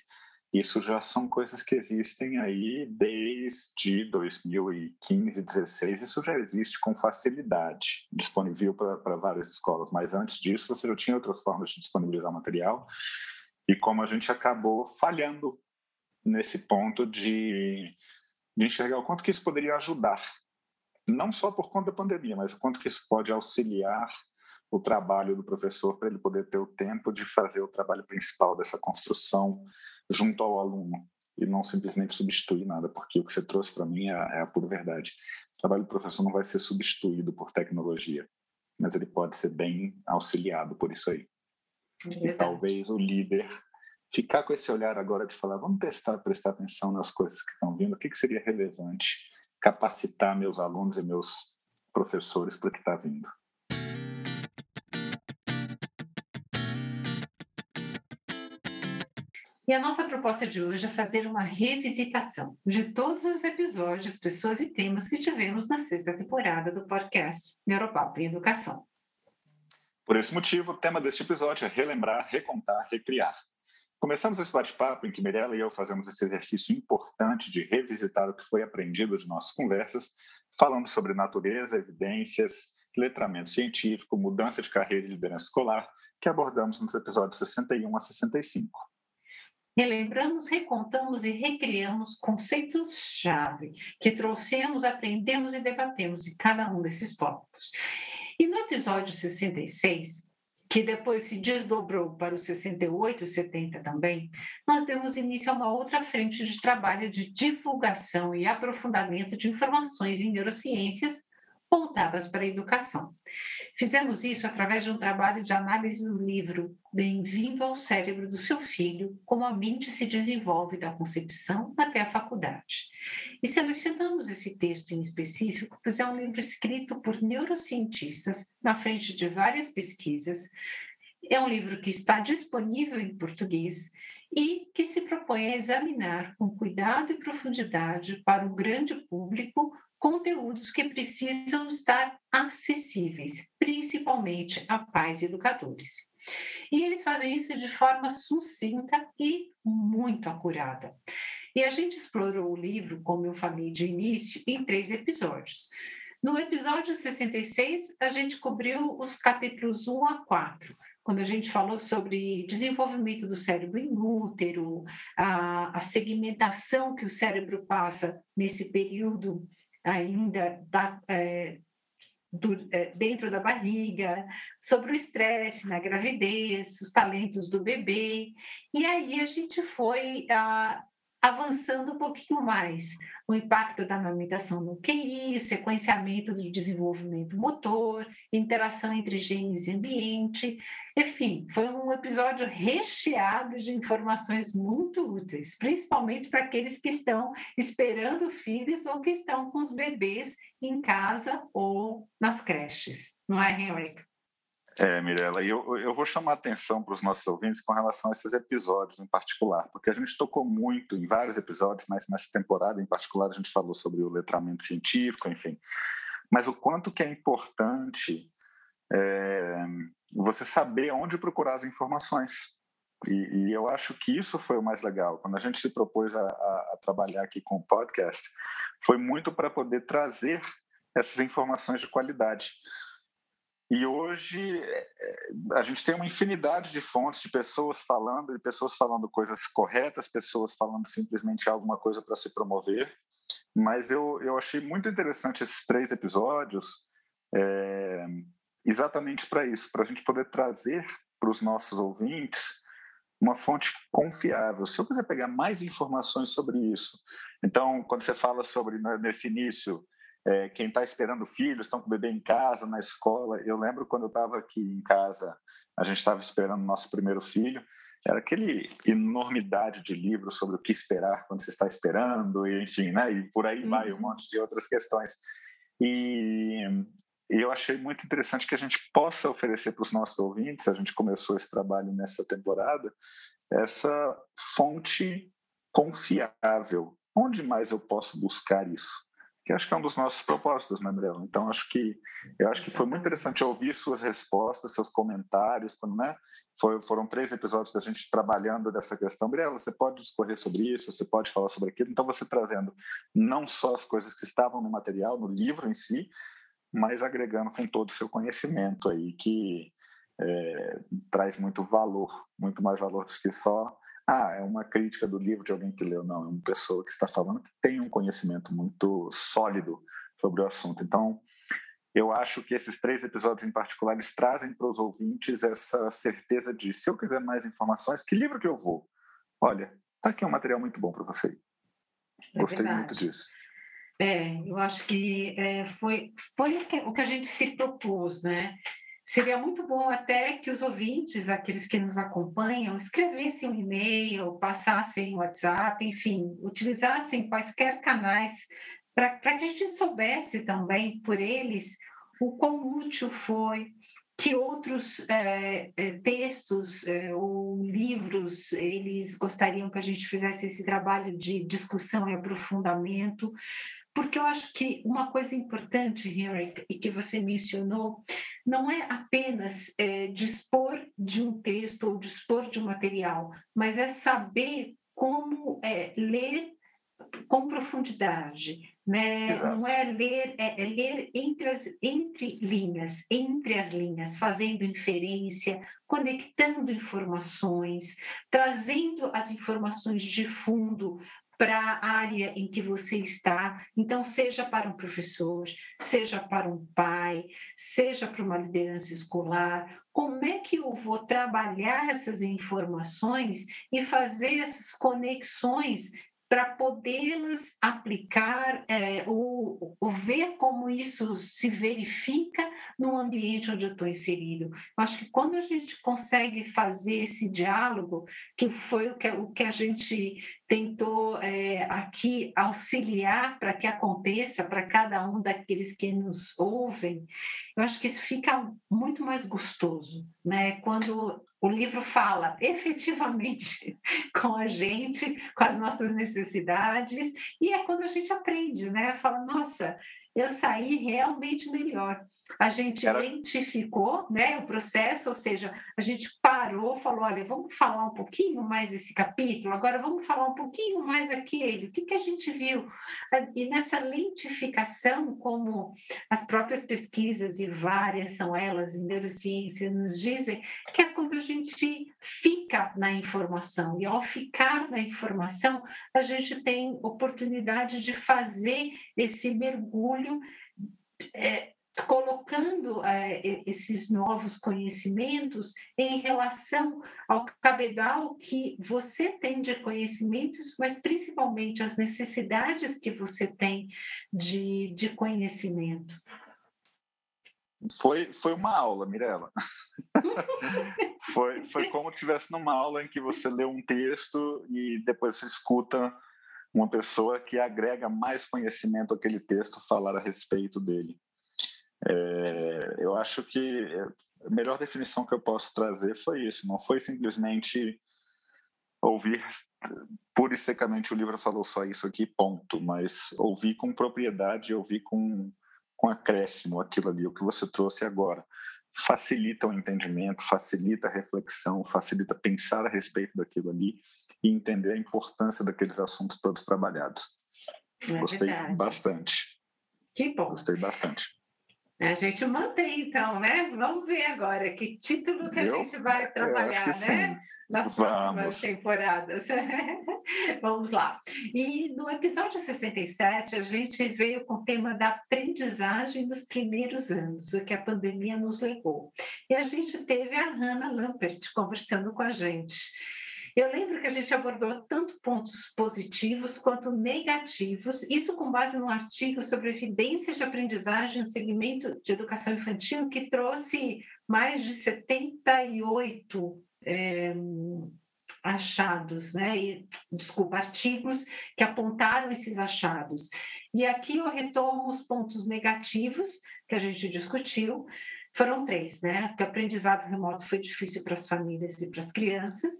isso já são coisas que existem aí desde 2015, 2016. Isso já existe com facilidade, disponível para várias escolas. Mas antes disso, você já tinha outras formas de disponibilizar material. E como a gente acabou falhando nesse ponto de, de enxergar o quanto que isso poderia ajudar, não só por conta da pandemia, mas o quanto que isso pode auxiliar o trabalho do professor para ele poder ter o tempo de fazer o trabalho principal dessa construção junto ao aluno e não simplesmente substituir nada, porque o que você trouxe para mim é, é, a pura verdade. O trabalho do professor não vai ser substituído por tecnologia, mas ele pode ser bem auxiliado por isso aí. É e talvez o líder ficar com esse olhar agora de falar, vamos testar, prestar atenção nas coisas que estão vindo, o que, que seria relevante capacitar meus alunos e meus professores para o que está vindo. E a nossa proposta de hoje é fazer uma revisitação de todos os episódios, pessoas e temas que tivemos na sexta temporada do podcast Neuropapo e Educação. Por esse motivo, o tema deste episódio é relembrar, recontar, recriar. Começamos esse bate-papo em que Mirella e eu fazemos esse exercício importante de revisitar o que foi aprendido de nossas conversas, falando sobre natureza, evidências, letramento científico, mudança de carreira e liderança escolar, que abordamos nos episódios 61 a 65. Relembramos, recontamos e recriamos conceitos-chave que trouxemos, aprendemos e debatemos em cada um desses tópicos. E no episódio 66, que depois se desdobrou para os 68 e 70 também, nós demos início a uma outra frente de trabalho de divulgação e aprofundamento de informações em neurociências voltadas para a educação. Fizemos isso através de um trabalho de análise do livro Bem-vindo ao cérebro do seu filho: Como a mente se desenvolve da concepção até a faculdade. E selecionamos esse texto em específico, pois é um livro escrito por neurocientistas na frente de várias pesquisas. É um livro que está disponível em português e que se propõe a examinar com cuidado e profundidade para o grande público conteúdos que precisam estar acessíveis, principalmente a pais e educadores. E eles fazem isso de forma sucinta e muito acurada. E a gente explorou o livro, como eu falei de início, em três episódios. No episódio 66, a gente cobriu os capítulos 1 a 4, quando a gente falou sobre desenvolvimento do cérebro em útero, a, a segmentação que o cérebro passa nesse período ainda da, é, do, é, dentro da barriga, sobre o estresse na gravidez, os talentos do bebê. E aí a gente foi ah, avançando um pouquinho mais. O impacto da amamentação no QI, o sequenciamento do desenvolvimento motor, interação entre genes e ambiente. Enfim, foi um episódio recheado de informações muito úteis, principalmente para aqueles que estão esperando filhos ou que estão com os bebês em casa ou nas creches. Não é, Henrique? É, Mirella, eu, eu vou chamar atenção para os nossos ouvintes com relação a esses episódios em particular, porque a gente tocou muito em vários episódios, mas nessa temporada em particular a gente falou sobre o letramento científico, enfim. Mas o quanto que é importante é, você saber onde procurar as informações. E, e, eu acho que isso foi o mais legal. Quando a gente se propôs a, a, a trabalhar aqui com o podcast, foi muito para poder trazer essas informações de qualidade. E hoje eh, a gente tem uma infinidade de fontes de pessoas falando, de pessoas falando coisas corretas, pessoas falando simplesmente alguma coisa para se promover. Mas eu, eu achei muito interessante esses três episódios, é, exatamente para isso, para a gente poder trazer para os nossos ouvintes uma fonte confiável. Se eu quiser pegar mais informações sobre isso, então, quando você fala sobre, né, nesse início, é, quem está esperando filhos, estão com o bebê em casa, na escola. Eu lembro quando eu estava aqui em casa, a gente estava esperando o nosso primeiro filho, era aquele enormidade de livros sobre o que esperar quando você está esperando, e, enfim, né? E por aí vai um uhum. monte de outras questões. E, e eu achei muito interessante que a gente possa oferecer para os nossos ouvintes, a gente começou esse trabalho nessa temporada, essa fonte confiável. Onde mais eu posso buscar isso? Que acho que é um dos nossos propósitos, né, Mirella? Então, acho que eu acho que foi muito interessante ouvir suas respostas, seus comentários, quando, né? Foi, foram três episódios da gente trabalhando dessa questão. Mirella, você pode discorrer sobre isso, você pode falar sobre aquilo. Então, você trazendo não só as coisas que estavam no material, no livro em si, mas agregando com todo o seu conhecimento aí, que é, traz muito valor, muito mais valor do que só ah, é uma crítica do livro de alguém que leu. Não, é uma pessoa que está falando que tem um conhecimento muito sólido sobre o assunto. Então, eu acho que esses três episódios em particular trazem para os ouvintes essa certeza de se eu quiser mais informações, que livro que eu vou? Olha, tá aqui um material muito bom para você. É Gostei muito disso. É, eu acho que é, foi, foi o, que, o que a gente se propôs, né? Seria muito bom até que os ouvintes, aqueles que nos acompanham, escrevessem um e-mail, passassem WhatsApp, enfim, utilizassem quaisquer canais para que a gente soubesse também por eles o quão útil foi, que outros é, textos é, ou livros eles gostariam que a gente fizesse esse trabalho de discussão e aprofundamento, porque eu acho que uma coisa importante, Henrik, e que você mencionou, não é apenas é, dispor de um texto ou dispor de um material, mas é saber como é, ler com profundidade, né? Não é ler, é, é, ler entre as entre linhas, entre as linhas, fazendo inferência, conectando informações, trazendo as informações de fundo para a área em que você está. Então, seja para um professor, seja para um pai, seja para uma liderança escolar, como é que eu vou trabalhar essas informações e fazer essas conexões para podê-las aplicar é, ou, ou, ver como isso se verifica no ambiente onde eu estou inserido. Eu acho que quando a gente consegue fazer esse diálogo, que foi o que, o que a gente tentou é, aqui auxiliar para que aconteça para cada um daqueles que nos ouvem, eu acho que isso fica muito mais gostoso, né? Quando o livro fala efetivamente com a gente, com as nossas necessidades, e é quando a gente aprende, né? Fala, nossa, eu saí realmente melhor. A gente Era... lentificou né, o processo, ou seja, a gente parou, falou: olha, vamos falar um pouquinho mais desse capítulo, agora vamos falar um pouquinho mais daquele, o que, que a gente viu? E nessa lentificação, como as próprias pesquisas, e várias são elas em neurociência, nos dizem, que é quando a gente fica na informação, e ao ficar na informação, a gente tem oportunidade de fazer esse mergulho é, colocando é, esses novos conhecimentos em relação ao cabedal que você tem de conhecimentos, mas principalmente as necessidades que você tem de, de conhecimento. Foi, foi uma aula, Mirella. foi, foi como se estivesse numa aula em que você lê um texto e depois você escuta uma pessoa que agrega mais conhecimento àquele texto falar a respeito dele. É, eu acho que a melhor definição que eu posso trazer foi isso, não foi simplesmente ouvir pura e secamente o livro falou só isso aqui, ponto, mas ouvir com propriedade, ouvir com, com acréscimo aquilo ali, o que você trouxe agora. Facilita o entendimento, facilita a reflexão, facilita pensar a respeito daquilo ali e entender a importância daqueles assuntos todos trabalhados. É Gostei verdade. bastante. Que bom. Gostei bastante. A gente mantém, então, né? Vamos ver agora que título que Eu, a gente vai trabalhar, né? Sim. Nas próximas Vamos. temporadas. Vamos lá. E no episódio 67, a gente veio com o tema da aprendizagem dos primeiros anos, o que a pandemia nos levou. E a gente teve a Hannah Lampert conversando com a gente. Eu lembro que a gente abordou tanto pontos positivos quanto negativos, isso com base num artigo sobre evidências de aprendizagem no segmento de educação infantil, que trouxe mais de 78 é, achados, né? E, desculpa, artigos que apontaram esses achados. E aqui eu retomo os pontos negativos que a gente discutiu. Foram três, né? Que o aprendizado remoto foi difícil para as famílias e para as crianças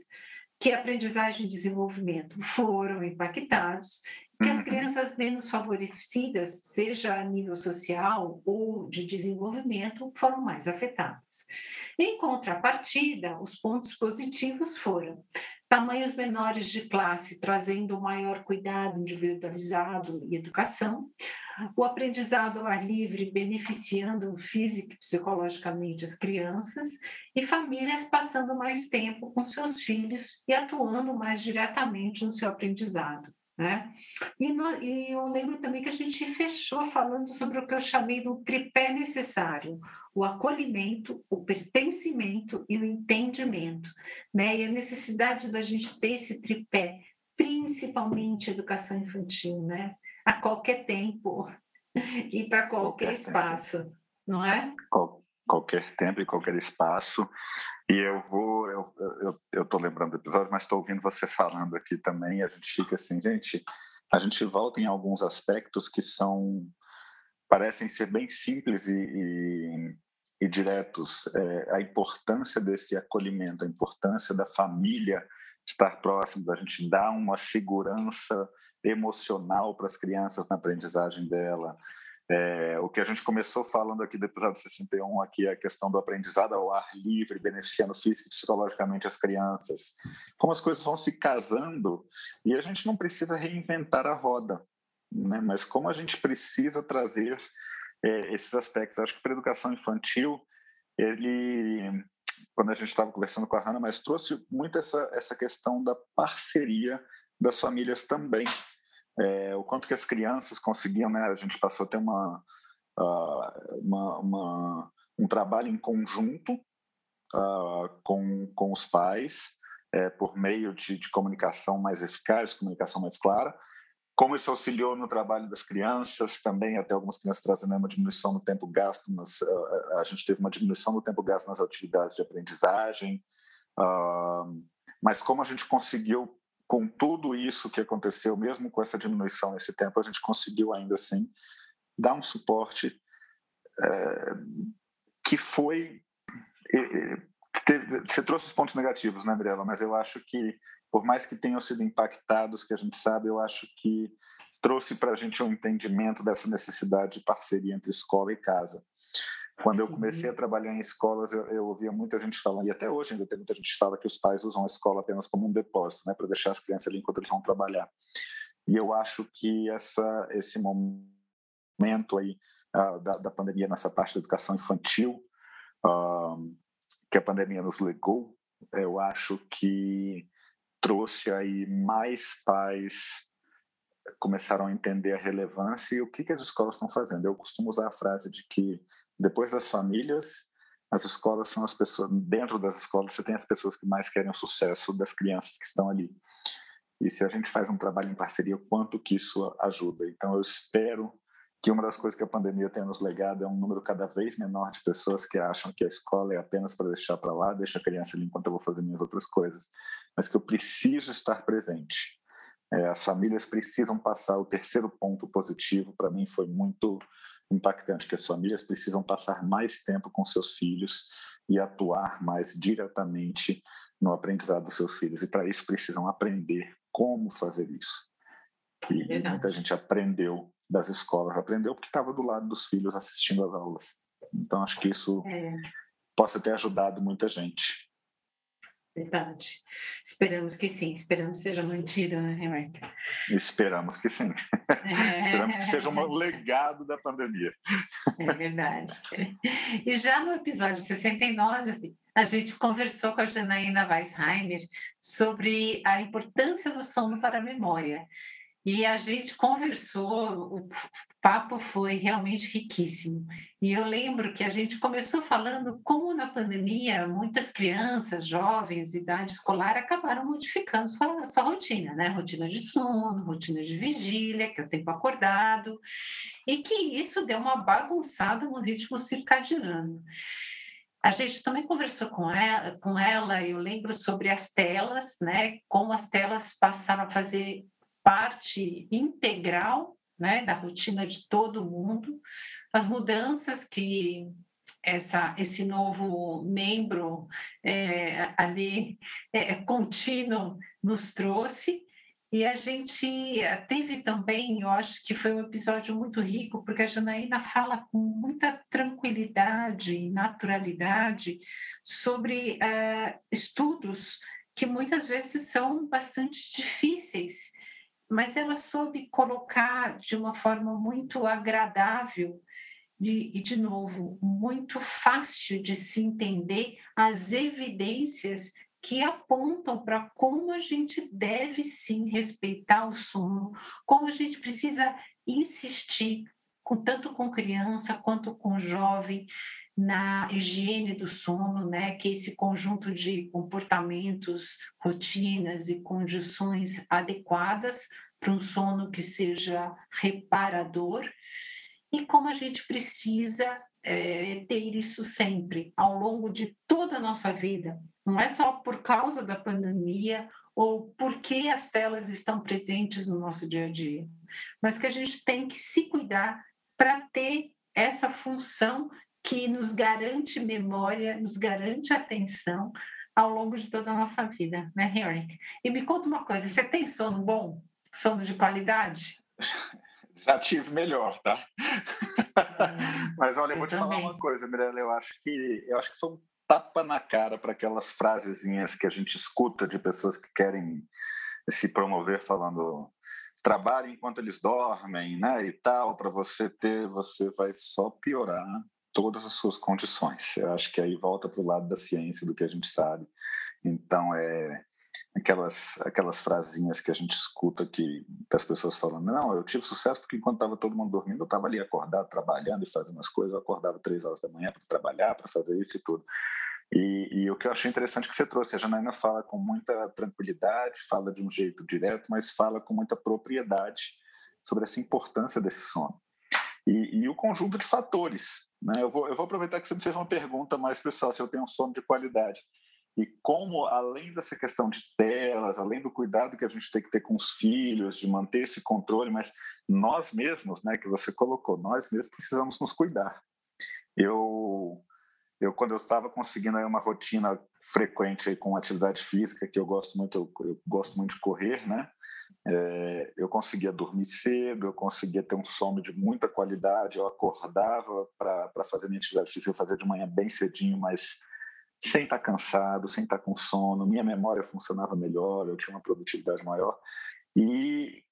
que aprendizagem e desenvolvimento foram impactados, que as uhum. crianças menos favorecidas, seja a nível social ou de desenvolvimento, foram mais afetadas. Em contrapartida, os pontos positivos foram tamanhos menores de classe, trazendo maior cuidado individualizado e educação, o aprendizado ao ar livre beneficiando física e psicologicamente as crianças e famílias passando mais tempo com seus filhos e atuando mais diretamente no seu aprendizado. Né? E, no, e, eu lembro também que a gente fechou falando sobre o que eu chamei do tripé necessário: o acolhimento, o pertencimento e o entendimento. Né? E a necessidade da gente ter esse tripé, principalmente educação infantil, né? A qualquer tempo e para qualquer, qualquer espaço, tempo. não é? Qual, qualquer tempo e qualquer espaço. E eu vou, eu estou lembrando do episódio, mas estou ouvindo você falando aqui também. a gente fica assim, gente, a gente volta em alguns aspectos que são parecem ser bem simples e, e, e diretos. É, a importância desse acolhimento, a importância da família estar próximo, da gente dar uma segurança emocional para as crianças na aprendizagem dela, É, o que a gente começou falando aqui do episódio 61 aqui é a questão do aprendizado ao ar livre, beneficiando física e psicologicamente as crianças. Como as coisas vão se casando e a gente não precisa reinventar a roda, né? mas como a gente precisa trazer é, esses aspectos. Acho que para a educação infantil, ele, quando a gente estava conversando com a Hanna, mas trouxe muito essa, essa questão da parceria das famílias também é, o quanto que as crianças conseguiam, né? A gente passou a ter uma, uh, uma, uma um trabalho em conjunto uh, com, com os pais, é, por meio de, de, comunicação mais eficaz, comunicação mais clara. Como isso auxiliou no trabalho das crianças, também até algumas crianças trazendo uma diminuição no tempo gasto, uh, a gente teve uma diminuição no tempo gasto nas atividades de aprendizagem, mas como a gente conseguiu com tudo isso que aconteceu, mesmo com essa diminuição nesse tempo, a gente conseguiu ainda assim dar um suporte é, que foi. Teve, você trouxe os pontos negativos, né, Andrela? Mas eu acho que, por mais que tenham sido impactados, que a gente sabe, eu acho que trouxe para a gente um entendimento dessa necessidade de parceria entre escola e casa. Quando eu comecei a trabalhar em escolas, eu, eu, ouvia muita gente falando, e até hoje ainda tem muita gente que fala que os pais usam a escola apenas como um depósito, né, para deixar as crianças ali enquanto eles vão trabalhar. E eu acho que essa, esse momento aí uh, da, da, pandemia nessa parte da educação infantil, uh, que a pandemia nos legou, eu acho que trouxe aí mais pais começaram a entender a relevância e o que, que as escolas estão fazendo. Eu costumo usar a frase de que depois das famílias, as escolas são as pessoas, dentro das escolas você tem as pessoas que mais querem o sucesso das crianças que estão ali. E se a gente faz um trabalho em parceria, quanto que isso ajuda? Então eu espero que uma das coisas que a pandemia tem nos legado é um número cada vez menor de pessoas que acham que a escola é apenas para deixar para lá, deixa a criança ali enquanto eu vou fazer minhas outras coisas, mas que eu preciso estar presente. É, as famílias precisam passar o terceiro ponto positivo para mim foi muito impactante, que as famílias precisam passar mais tempo com seus filhos e atuar mais diretamente no aprendizado dos seus filhos. E para isso precisam aprender como fazer isso. E é muita gente aprendeu das escolas, aprendeu porque estava do lado dos filhos assistindo às aulas. Então acho que isso é. possa ter ajudado muita gente. Verdade. Esperamos que sim, esperamos que seja mantido, né, Rebeca? Esperamos que sim. É... esperamos que seja um legado da pandemia. É verdade. E já no episódio 69, a gente conversou com a Janaína Weisheimer sobre a importância do sono para a memória. E a gente conversou, o papo foi realmente riquíssimo. E eu lembro que a gente começou falando como na pandemia muitas crianças, jovens, idade escolar acabaram modificando sua, sua rotina, né? Rotina de sono, rotina de vigília, que é o tempo acordado, e que isso deu uma bagunçada no ritmo circadiano. A gente também conversou com ela, com ela, eu lembro sobre as telas, né? Como as telas passaram a fazer parte integral né, da rotina de todo mundo, as mudanças que essa, esse novo membro é, ali é, contínuo nos trouxe. E a gente teve também, eu acho que foi um episódio muito rico, porque a Janaína fala com muita tranquilidade e naturalidade sobre uh, estudos que muitas vezes são bastante difíceis mas ela soube colocar de uma forma muito agradável de, e, de novo, muito fácil de se entender as evidências que apontam para como a gente deve sim respeitar o sono, como a gente precisa insistir, com, tanto com criança quanto com jovem, na higiene do sono, né, que esse conjunto de comportamentos, rotinas e condições adequadas para um sono que seja reparador, e como a gente precisa é, ter isso sempre, ao longo de toda a nossa vida. Não é só por causa da pandemia ou porque as telas estão presentes no nosso dia a dia, mas que a gente tem que se cuidar para ter essa função que nos garante memória, nos garante atenção ao longo de toda a nossa vida, né, Henrique? E me conta uma coisa, você tem sono bom? Sono de qualidade? Já tive melhor, tá? Mas olha, eu vou te também. falar uma coisa, Mirella, eu acho que eu acho que foi um tapa na cara para aquelas frasezinhas que a gente escuta de pessoas que querem se promover falando trabalhe enquanto eles dormem, né, e tal, para você ter, você vai só piorar todas as suas condições. Eu acho que aí volta para o lado da ciência, do que a gente sabe. Então, é aquelas aquelas frasinhas que a gente escuta que das pessoas falando não eu tive sucesso porque enquanto estava todo mundo dormindo eu estava ali acordado trabalhando e fazendo as coisas eu acordava três horas da manhã para trabalhar para fazer isso e tudo e, e, o que eu achei interessante que você trouxe a Janaína fala com muita tranquilidade fala de um jeito direto mas fala com muita propriedade sobre essa importância desse sono e, e o conjunto de fatores né? Eu vou eu vou aproveitar que você me fez uma pergunta mais pessoal se eu tenho um sono de qualidade. E como, além dessa questão de telas, além do cuidado que a gente tem que ter com os filhos, de manter esse controle, mas nós mesmos, né, que você colocou, nós mesmos precisamos nos cuidar. Eu, eu quando eu estava conseguindo uma rotina frequente com atividade física, que eu gosto muito, eu, eu gosto muito de correr, né, é, eu conseguia dormir cedo, eu conseguia ter um sono de muita qualidade, eu acordava para fazer minha atividade física, eu fazia de manhã bem cedinho, mas sem estar cansado, sem estar com sono, minha memória funcionava melhor, eu tinha uma produtividade maior. E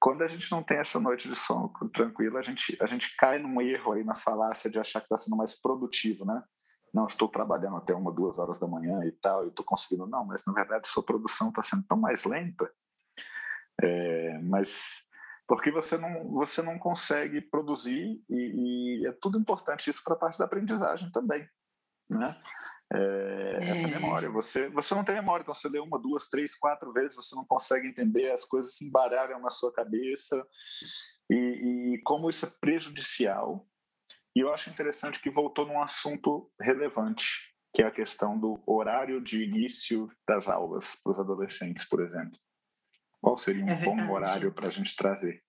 quando a gente não tem essa noite de sono tranquila, a gente, a gente cai num erro aí na falácia de achar que está sendo mais produtivo, né? Não, estou trabalhando até uma, duas horas da manhã e tal, e estou conseguindo. Não, mas na verdade sua produção está sendo tão mais lenta. É, mas porque você não, você não consegue produzir, e, e é tudo importante isso para a parte da aprendizagem também. Né? é, é. essa memória. Você, você não tem memória, então você lê uma, duas, três, quatro vezes, você não consegue entender, as coisas se embaralham na sua cabeça e, e como isso é prejudicial. E eu acho interessante que voltou num assunto relevante, que é a questão do horário de início das aulas para os adolescentes, por exemplo. Qual seria um é bom horário para a gente trazer?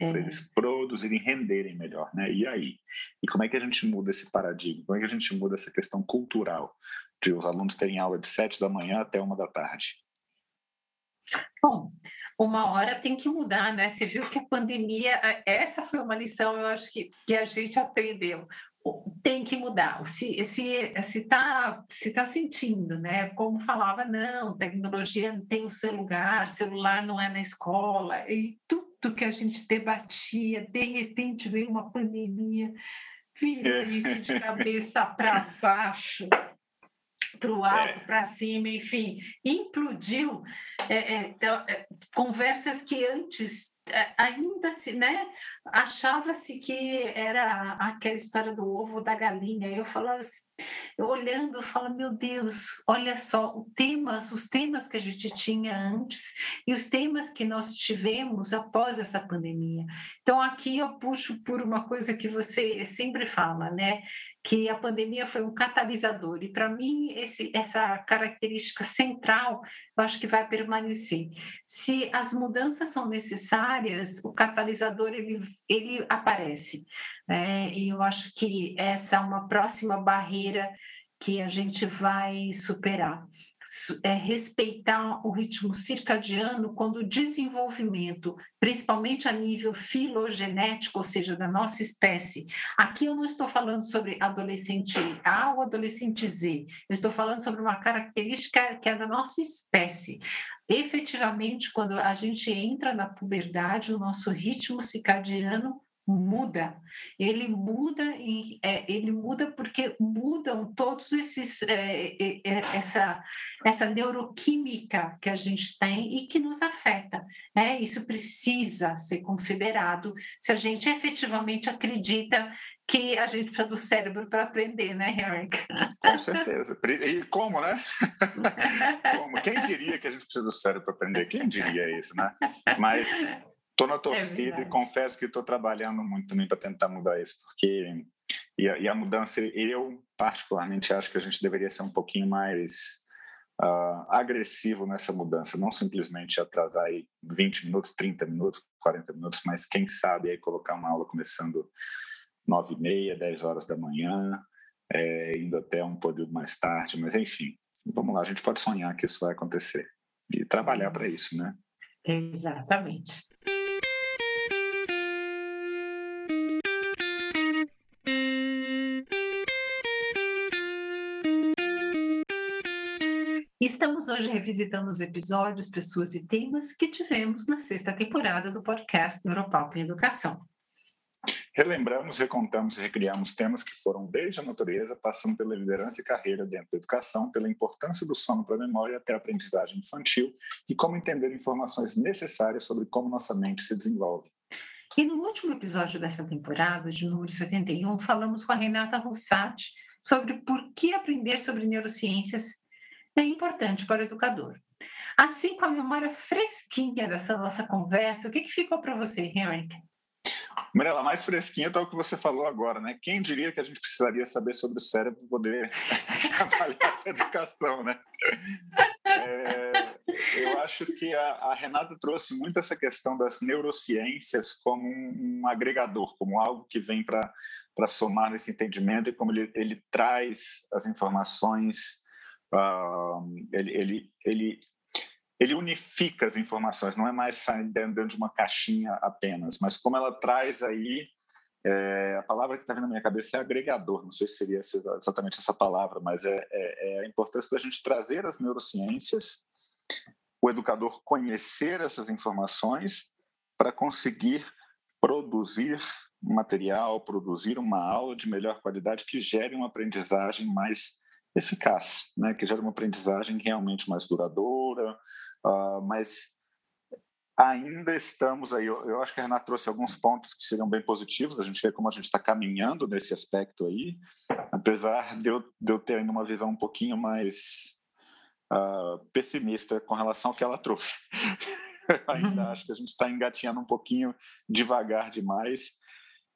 é. para eles produzirem, renderem melhor, né? E aí? E como é que a gente muda esse paradigma? Como é que a gente muda essa questão cultural de os alunos terem aula de sete da manhã até uma da tarde? Bom, uma hora tem que mudar, né? Você viu que a pandemia, essa foi uma lição, eu acho que, que a gente aprendeu. Tem que mudar. Se se se está se tá sentindo, né? Como falava, não, tecnologia não tem o seu lugar, celular não é na escola, e tudo que a gente debatia, de repente veio uma pandemia, virou isso de cabeça para baixo, para o alto, é. para cima, enfim, implodiu é, é, então, é conversas que antes é, ainda se, né, achava-se que era aquela história do ovo da galinha. Eu falava assim, eu olhando, eu falo, meu Deus, olha só, os temas, os temas que a gente tinha antes e os temas que nós tivemos após essa pandemia. Então aqui eu puxo por uma coisa que você sempre fala, né? Que a pandemia foi um catalisador e para mim esse, essa característica central eu acho que vai permanecer. Se as mudanças são necessárias, o catalisador ele, ele aparece. Né? E eu acho que essa é uma próxima barreira que a gente vai superar é, respeitar o ritmo circadiano quando o desenvolvimento, principalmente a nível filogenético, ou seja, da nossa espécie. Aqui eu não estou falando sobre adolescente A ou adolescente Z, eu estou falando sobre uma característica que é da nossa espécie. Efetivamente, quando a gente entra na puberdade, o nosso ritmo circadiano muda. Ele muda e é, ele muda porque mudam todos esses é, é, é, essa essa neuroquímica que a gente tem e que nos afeta. Né? Isso precisa ser considerado se a gente efetivamente acredita que a gente precisa do cérebro para aprender, né, Eric? Com certeza. E como, né? como? Quem diria que a gente precisa do cérebro para aprender? Quem diria isso, né? Mas Estou na torcida é e confesso que estou trabalhando muito também para tentar mudar isso, porque e a, e a, mudança, eu particularmente acho que a gente deveria ser um pouquinho mais uh, agressivo nessa mudança, não simplesmente atrasar aí 20 minutos, 30 minutos, 40 minutos, mas quem sabe aí colocar uma aula começando 9 e meia, 10 horas da manhã, é, indo até um período mais tarde, mas enfim, vamos lá, a gente pode sonhar que isso vai acontecer e trabalhar para isso, né? Exatamente. Estamos hoje revisitando os episódios, pessoas e temas que tivemos na sexta temporada do podcast Neuropalco em Educação. Relembramos, recontamos e recriamos temas que foram desde a natureza, passando pela liderança e carreira dentro da educação, pela importância do sono para a memória até a aprendizagem infantil e como entender informações necessárias sobre como nossa mente se desenvolve. E no último episódio dessa temporada, de número 71, falamos com a Renata Russati sobre por que aprender sobre neurociências é importante para o educador. Assim, com a memória fresquinha dessa nossa conversa, o que, que ficou para você, Henrique? Mirela, mais fresquinha está o que você falou agora, né? Quem diria que a gente precisaria saber sobre o cérebro para poder trabalhar a educação, né? É, eu acho que a, a, Renata trouxe muito essa questão das neurociências como um, um agregador, como algo que vem para somar nesse entendimento e como ele, ele traz as informações, ele, ele, ele ele unifica as informações, não é mais saindo dentro de uma caixinha apenas, mas como ela traz aí é, a palavra que está vindo na minha cabeça é agregador, não sei se seria exatamente essa palavra, mas é, é, é, a importância da gente trazer as neurociências, o educador conhecer essas informações para conseguir produzir material, produzir uma aula de melhor qualidade que gere uma aprendizagem mais eficaz, né? que gere uma aprendizagem realmente mais duradoura, Uh, mas ainda estamos aí. Eu, eu, acho que a Renata trouxe alguns pontos que seriam bem positivos. A gente vê como a gente está caminhando nesse aspecto aí, apesar de eu, de eu ter ainda uma visão um pouquinho mais uh, pessimista com relação ao que ela trouxe. ainda uhum. acho que a gente está engatinhando um pouquinho devagar demais.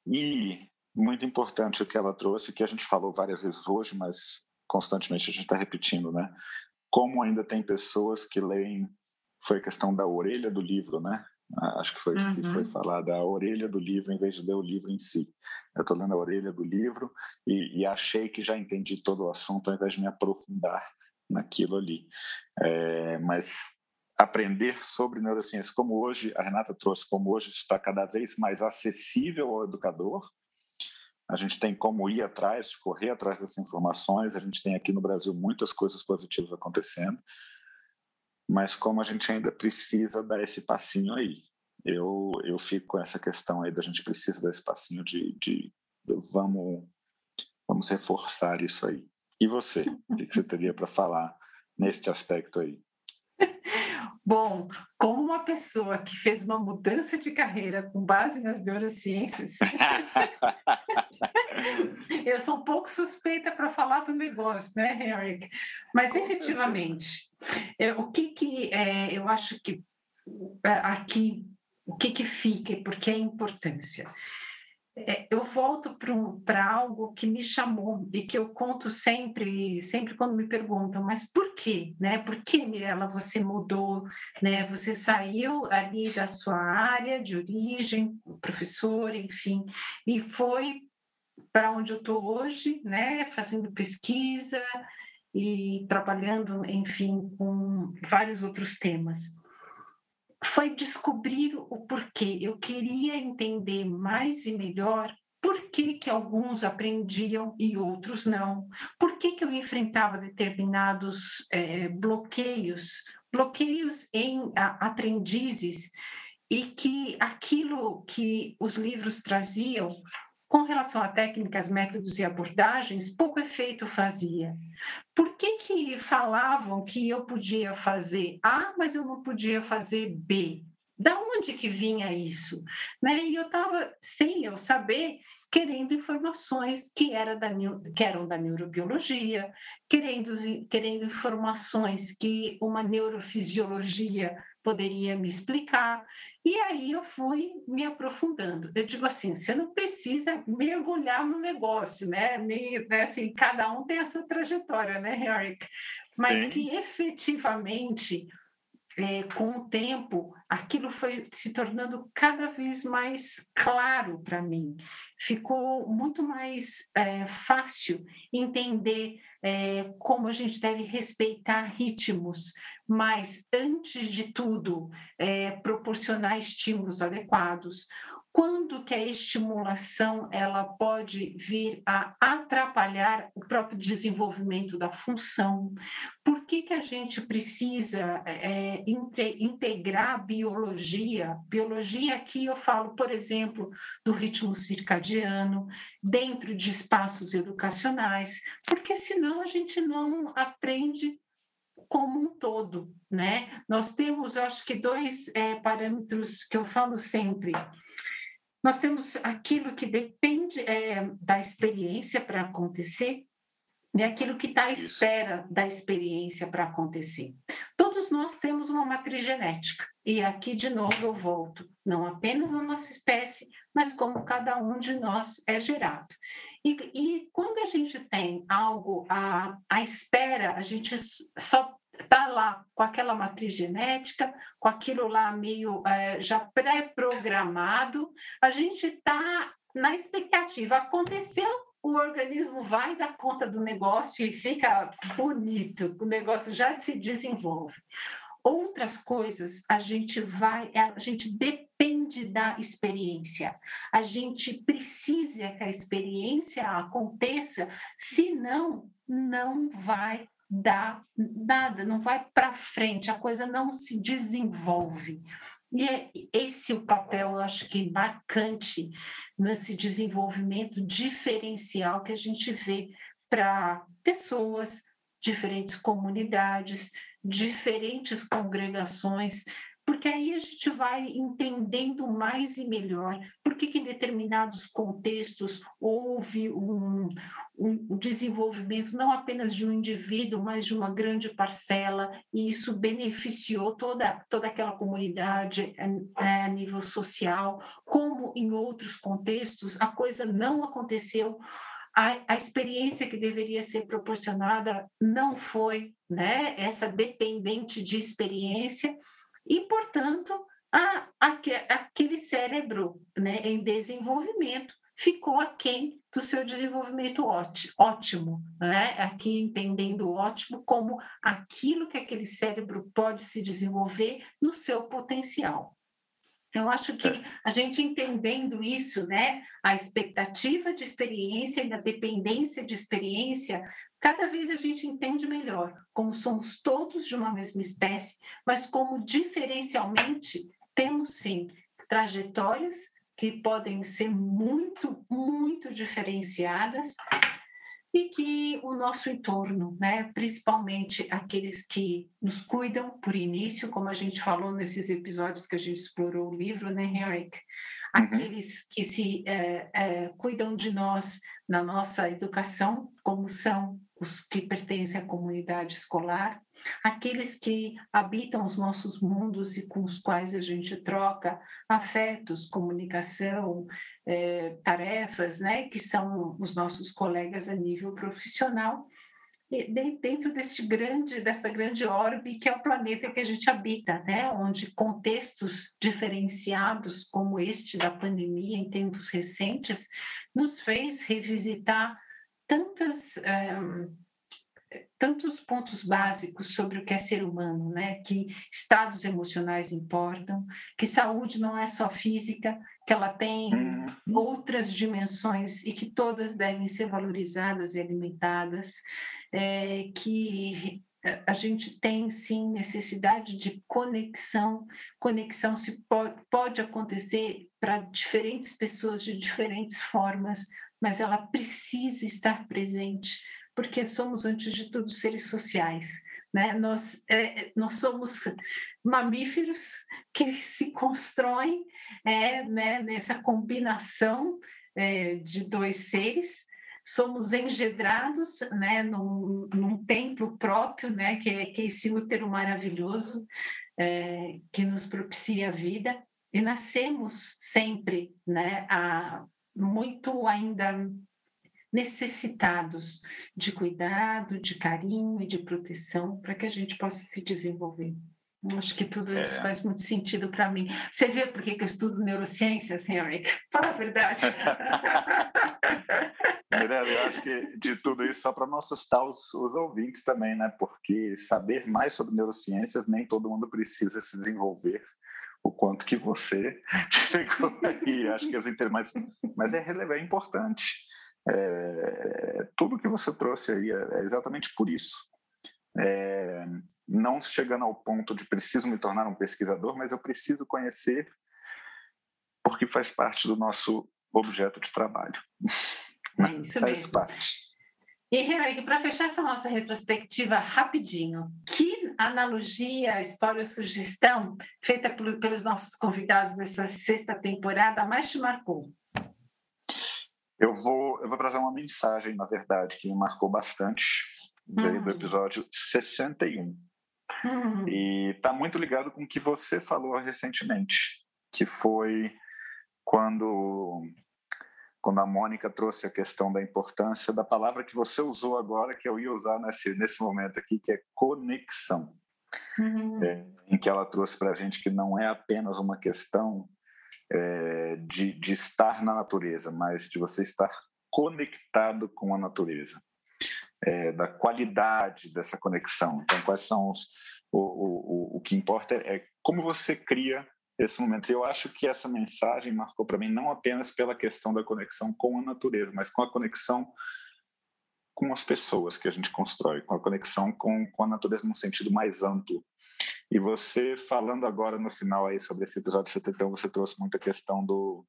E muito importante o que ela trouxe, que a gente falou várias vezes hoje, mas constantemente a gente está repetindo, né? como ainda tem pessoas que leem, foi a questão da orelha do livro, né? Ah, acho que foi isso uhum. que foi uhum. falado, a orelha do livro em vez de ler o livro em si. Eu estou lendo a orelha do livro e, e, achei que já entendi todo o assunto ao invés de me aprofundar naquilo ali. É, mas aprender sobre neurociência, como hoje a Renata trouxe, como hoje está cada vez mais acessível ao educador, a gente tem como ir atrás, correr atrás dessas informações. A gente tem aqui no Brasil muitas coisas positivas acontecendo, mas como a gente ainda precisa dar esse passinho aí. Eu, eu fico com essa questão aí da gente precisa dar esse passinho de, de, de vamos, vamos reforçar isso aí. E você, o que você teria para falar neste aspecto aí? Bom, como uma pessoa que fez uma mudança de carreira com base nas neurociências, eu sou um pouco suspeita para falar do negócio, né, Henrik? Mas com efetivamente, eu, o que, que é, eu acho que é, aqui, o que, que fica e por que a importância? É, eu volto para algo que me chamou e que eu conto sempre, sempre quando me perguntam, mas por quê, né? Por que, Mirella, você mudou, né? Você saiu ali da sua área de origem, professor, enfim, e foi para onde eu estou hoje, né? Fazendo pesquisa e trabalhando, enfim, com vários outros temas foi descobrir o porquê. Eu queria entender mais e melhor por que, que alguns aprendiam e outros não, por que, que eu enfrentava determinados é, bloqueios, bloqueios em a, aprendizes, e que aquilo que os livros traziam com relação a técnicas, métodos e abordagens, pouco efeito fazia. Por que, que falavam que eu podia fazer A, mas eu não podia fazer B? Da onde que vinha isso? Né? E eu estava, sem eu saber, querendo informações que, era da, que eram da neurobiologia, querendo, querendo informações que uma neurofisiologia poderia me explicar. E aí eu fui me aprofundando. Eu digo assim, você não precisa mergulhar no negócio, né? Nem, né? Assim, cada um tem a sua trajetória, né, Eric? Mas Sim. que efetivamente é, com o tempo, aquilo foi se tornando cada vez mais claro para mim. Ficou muito mais é, fácil entender é, como a gente deve respeitar ritmos, mas, antes de tudo, é, proporcionar estímulos adequados, quando que a estimulação ela pode vir a atrapalhar o próprio desenvolvimento da função? Por que, que a gente precisa é, integrar a biologia? Biologia aqui eu falo, por exemplo, do ritmo circadiano, dentro de espaços educacionais, porque senão a gente não aprende como um todo, né? Nós temos, eu acho que, dois é, parâmetros que eu falo sempre. Nós temos aquilo que depende é, da experiência para acontecer e aquilo que está à espera da experiência para acontecer. Todos nós temos uma matriz genética. E aqui, de novo, eu volto. Não apenas a nossa espécie, mas como cada um de nós é gerado. E, e quando a gente tem algo à, à espera, a gente só está lá com aquela matriz genética, com aquilo lá meio é, já pré-programado, a gente está na expectativa. Aconteceu, o organismo vai dar conta do negócio e fica bonito, o negócio já se desenvolve. Outras coisas a gente vai, a gente depende da experiência. A gente precisa que a experiência aconteça, senão não vai dá nada, não vai para frente, a coisa não se desenvolve. E é esse o papel, eu acho que marcante nesse desenvolvimento diferencial que a gente vê para pessoas, diferentes comunidades, diferentes congregações, porque aí a gente vai entendendo mais e melhor por que, que em determinados contextos houve um, um, desenvolvimento não apenas de um indivíduo, mas de uma grande parcela, e isso beneficiou toda, toda aquela comunidade a, é, é, a nível social, como em outros contextos a coisa não aconteceu a, a, experiência que deveria ser proporcionada não foi, né? Essa dependente de experiência e, portanto, a, a, aquele cérebro né, em desenvolvimento ficou aquém do seu desenvolvimento ótimo, né? aqui entendendo ótimo como aquilo que aquele cérebro pode se desenvolver no seu potencial. Então, acho que a gente entendendo isso, né, a expectativa de experiência e a dependência de experiência, cada vez a gente entende melhor como somos todos de uma mesma espécie, mas como diferencialmente temos sim trajetórias que podem ser muito, muito diferenciadas e que o nosso entorno, né, principalmente aqueles que nos cuidam por início, como a gente falou nesses episódios que a gente explorou o livro, né, Henrik? Uhum. Aqueles que se é, é, cuidam de nós na nossa educação, como são os que pertencem à comunidade escolar, aqueles que habitam os nossos mundos e com os quais a gente troca afetos, comunicação, é, tarefas, né, que são os nossos colegas a nível profissional, dentro deste grande, dessa grande orbe que é o planeta que a gente habita, né, onde contextos diferenciados como este da pandemia em tempos recentes nos fez revisitar tantas um, tantos pontos básicos sobre o que é ser humano, né? Que estados emocionais importam, que saúde não é só física, que ela tem uhum. outras dimensões e que todas devem ser valorizadas e alimentadas, é, que a gente tem sim necessidade de conexão. Conexão se pode, pode acontecer para diferentes pessoas de diferentes formas, mas ela precisa estar presente, porque somos, antes de tudo, seres sociais. Né? Nós, é, nós somos mamíferos que se constroem é, né, nessa combinação é, de dois seres, somos engendrados né, num, num templo próprio, né, que, é, que é esse útero maravilhoso é, que nos propicia a vida, e nascemos sempre né, a, muito ainda necessitados de cuidado, de carinho e de proteção para que a gente possa se desenvolver. Acho que tudo isso é. faz muito sentido para mim. Você vê por que eu estudo neurociências, Henrique? Fala a verdade. Mirella, eu acho que de tudo isso, só para não assustar os, os, ouvintes também, né? Porque saber mais sobre neurociências, nem todo mundo precisa se desenvolver o quanto que você chegou aí. Acho que as inter... mas, mas é relevante, é importante. É, tudo que você trouxe aí é, é exatamente por isso é, não chegando ao ponto de preciso me tornar um pesquisador, mas eu preciso conhecer porque faz parte do nosso objeto de trabalho. É isso faz mesmo. parte. E, Henrique, para fechar essa nossa retrospectiva rapidinho, que analogia, história ou sugestão feita pelos nossos convidados dessa sexta temporada mais te marcou? Eu vou, eu vou trazer uma mensagem, na verdade, que me marcou bastante veio do uhum. episódio 61. Uhum. E está muito ligado com o que você falou recentemente, que foi quando quando a Mônica trouxe a questão da importância da palavra que você usou agora, que eu ia usar nesse, nesse momento aqui, que é conexão. Uhum. É, em que ela trouxe para a gente que não é apenas uma questão é, de, de estar na natureza, mas de você estar conectado com a natureza é, da qualidade dessa conexão. Então, quais são os. O, o, o que importa é como você cria esse momento. Eu acho que essa mensagem marcou para mim não apenas pela questão da conexão com a natureza, mas com a conexão com as pessoas que a gente constrói, com a conexão com, com a natureza num sentido mais amplo. E você falando agora no final aí sobre esse episódio 71, você trouxe muita questão do,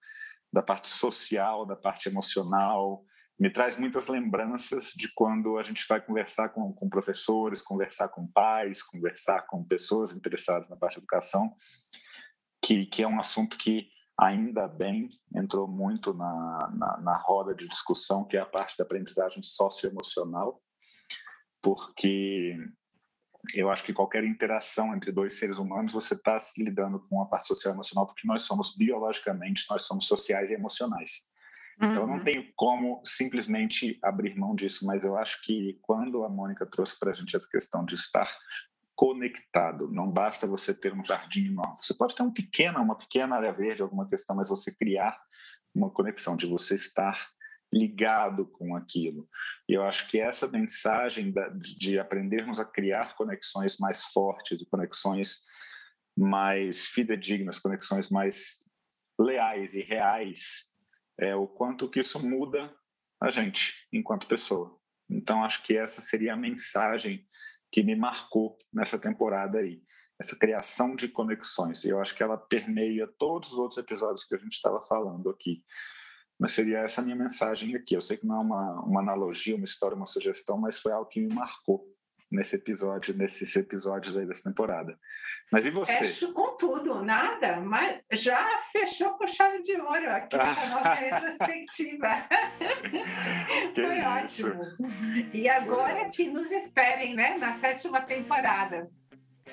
da parte social, da parte emocional, me traz muitas lembranças de quando a gente vai conversar com, com professores, conversar com pais, conversar com pessoas interessadas na parte de educação, que, que é um assunto que ainda bem entrou muito na, na, na roda de discussão, que é a parte da aprendizagem socioemocional, porque eu acho que qualquer interação entre dois seres humanos, você está se lidando com a parte social e emocional, porque nós somos biologicamente, nós somos sociais e emocionais. Uhum. Então, eu não uhum. tenho como simplesmente abrir mão disso, mas eu acho que quando a Mônica trouxe para a gente essa questão de estar conectado, não basta você ter um jardim enorme. Você pode ter um pequeno, uma pequena área verde, alguma questão, mas você criar uma conexão, de você estar ligado com aquilo. E eu acho que essa mensagem de aprendermos a criar conexões mais fortes, conexões mais fidedignas, conexões mais leais e reais, é o quanto que isso muda a gente enquanto pessoa. Então acho que essa seria a mensagem que me marcou nessa temporada aí, essa criação de conexões. E eu acho que ela permeia todos os outros episódios que a gente estava falando aqui. Mas seria essa a minha mensagem aqui. Eu sei que não é uma, uma analogia, uma história, uma sugestão, mas foi algo que me marcou nesse episódio, nesses episódios aí dessa temporada. Mas e você? Fecho com tudo, nada, mas já fechou com chave de ouro aqui a nossa retrospectiva. Foi isso. ótimo. E agora que nos esperem, né, na sétima temporada.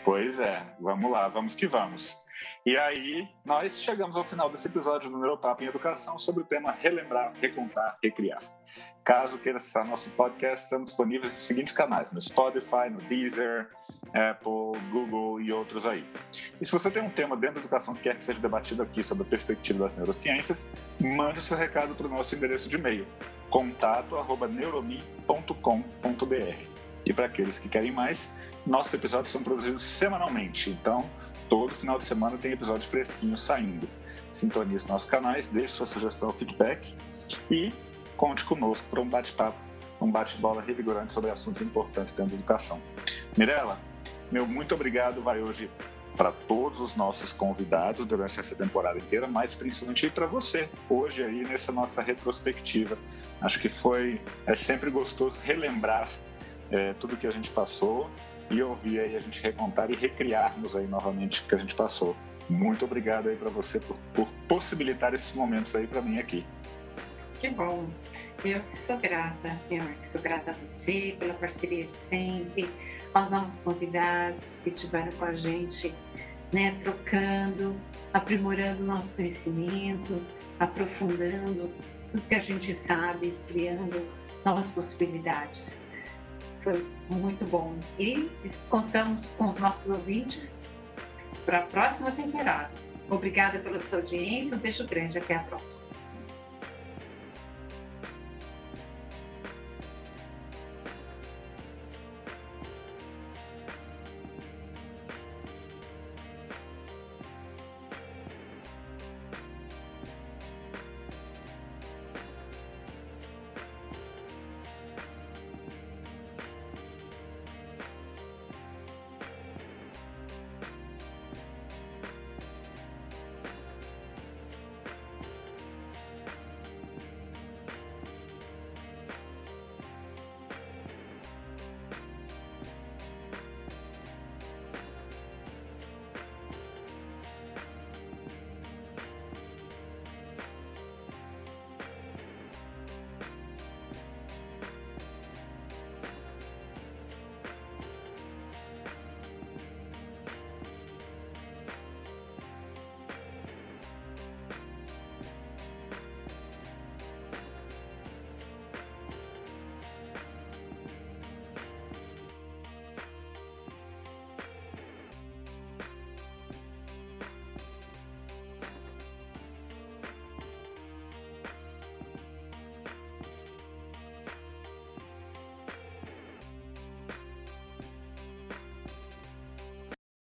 Pois é, vamos lá, vamos que vamos. E aí, nós chegamos ao final desse episódio do Neuropapo em Educação sobre o tema Relembrar, Recontar, Recriar. Caso queira acessar nosso podcast, estamos disponíveis nos seguintes canais: no Spotify, no Deezer, Apple, Google e outros aí. E se você tem um tema dentro da educação que quer que seja debatido aqui sobre a perspectiva das neurociências, mande seu recado para o nosso endereço de e-mail, contato.neuromi.com.br. E para aqueles que querem mais, nossos episódios são produzidos semanalmente, então todo final de semana tem episódio fresquinho saindo. Sintonize nossos canais, deixe sua sugestão ou feedback e conte conosco para um bate-papo, um bate-bola revigorante sobre assuntos importantes dentro da educação. Mirela, meu muito obrigado vai hoje para todos os nossos convidados durante essa temporada inteira, mas principalmente para você hoje aí nessa nossa retrospectiva. Acho que foi é sempre gostoso relembrar é, tudo que a gente passou e ouvir aí a gente recontar e recriarmos aí novamente o que a gente passou. Muito obrigado aí para você por, por possibilitar esses momentos aí para mim aqui. Que bom. Eu que sou grata, eu que sou grata a você pela parceria de sempre, aos nossos convidados que estiveram com a gente, né, trocando, aprimorando nosso conhecimento, aprofundando tudo que a gente sabe, criando novas possibilidades. Foi muito bom. E contamos com os nossos ouvintes para a próxima temporada. Obrigada pela sua audiência, um beijo grande, até a próxima.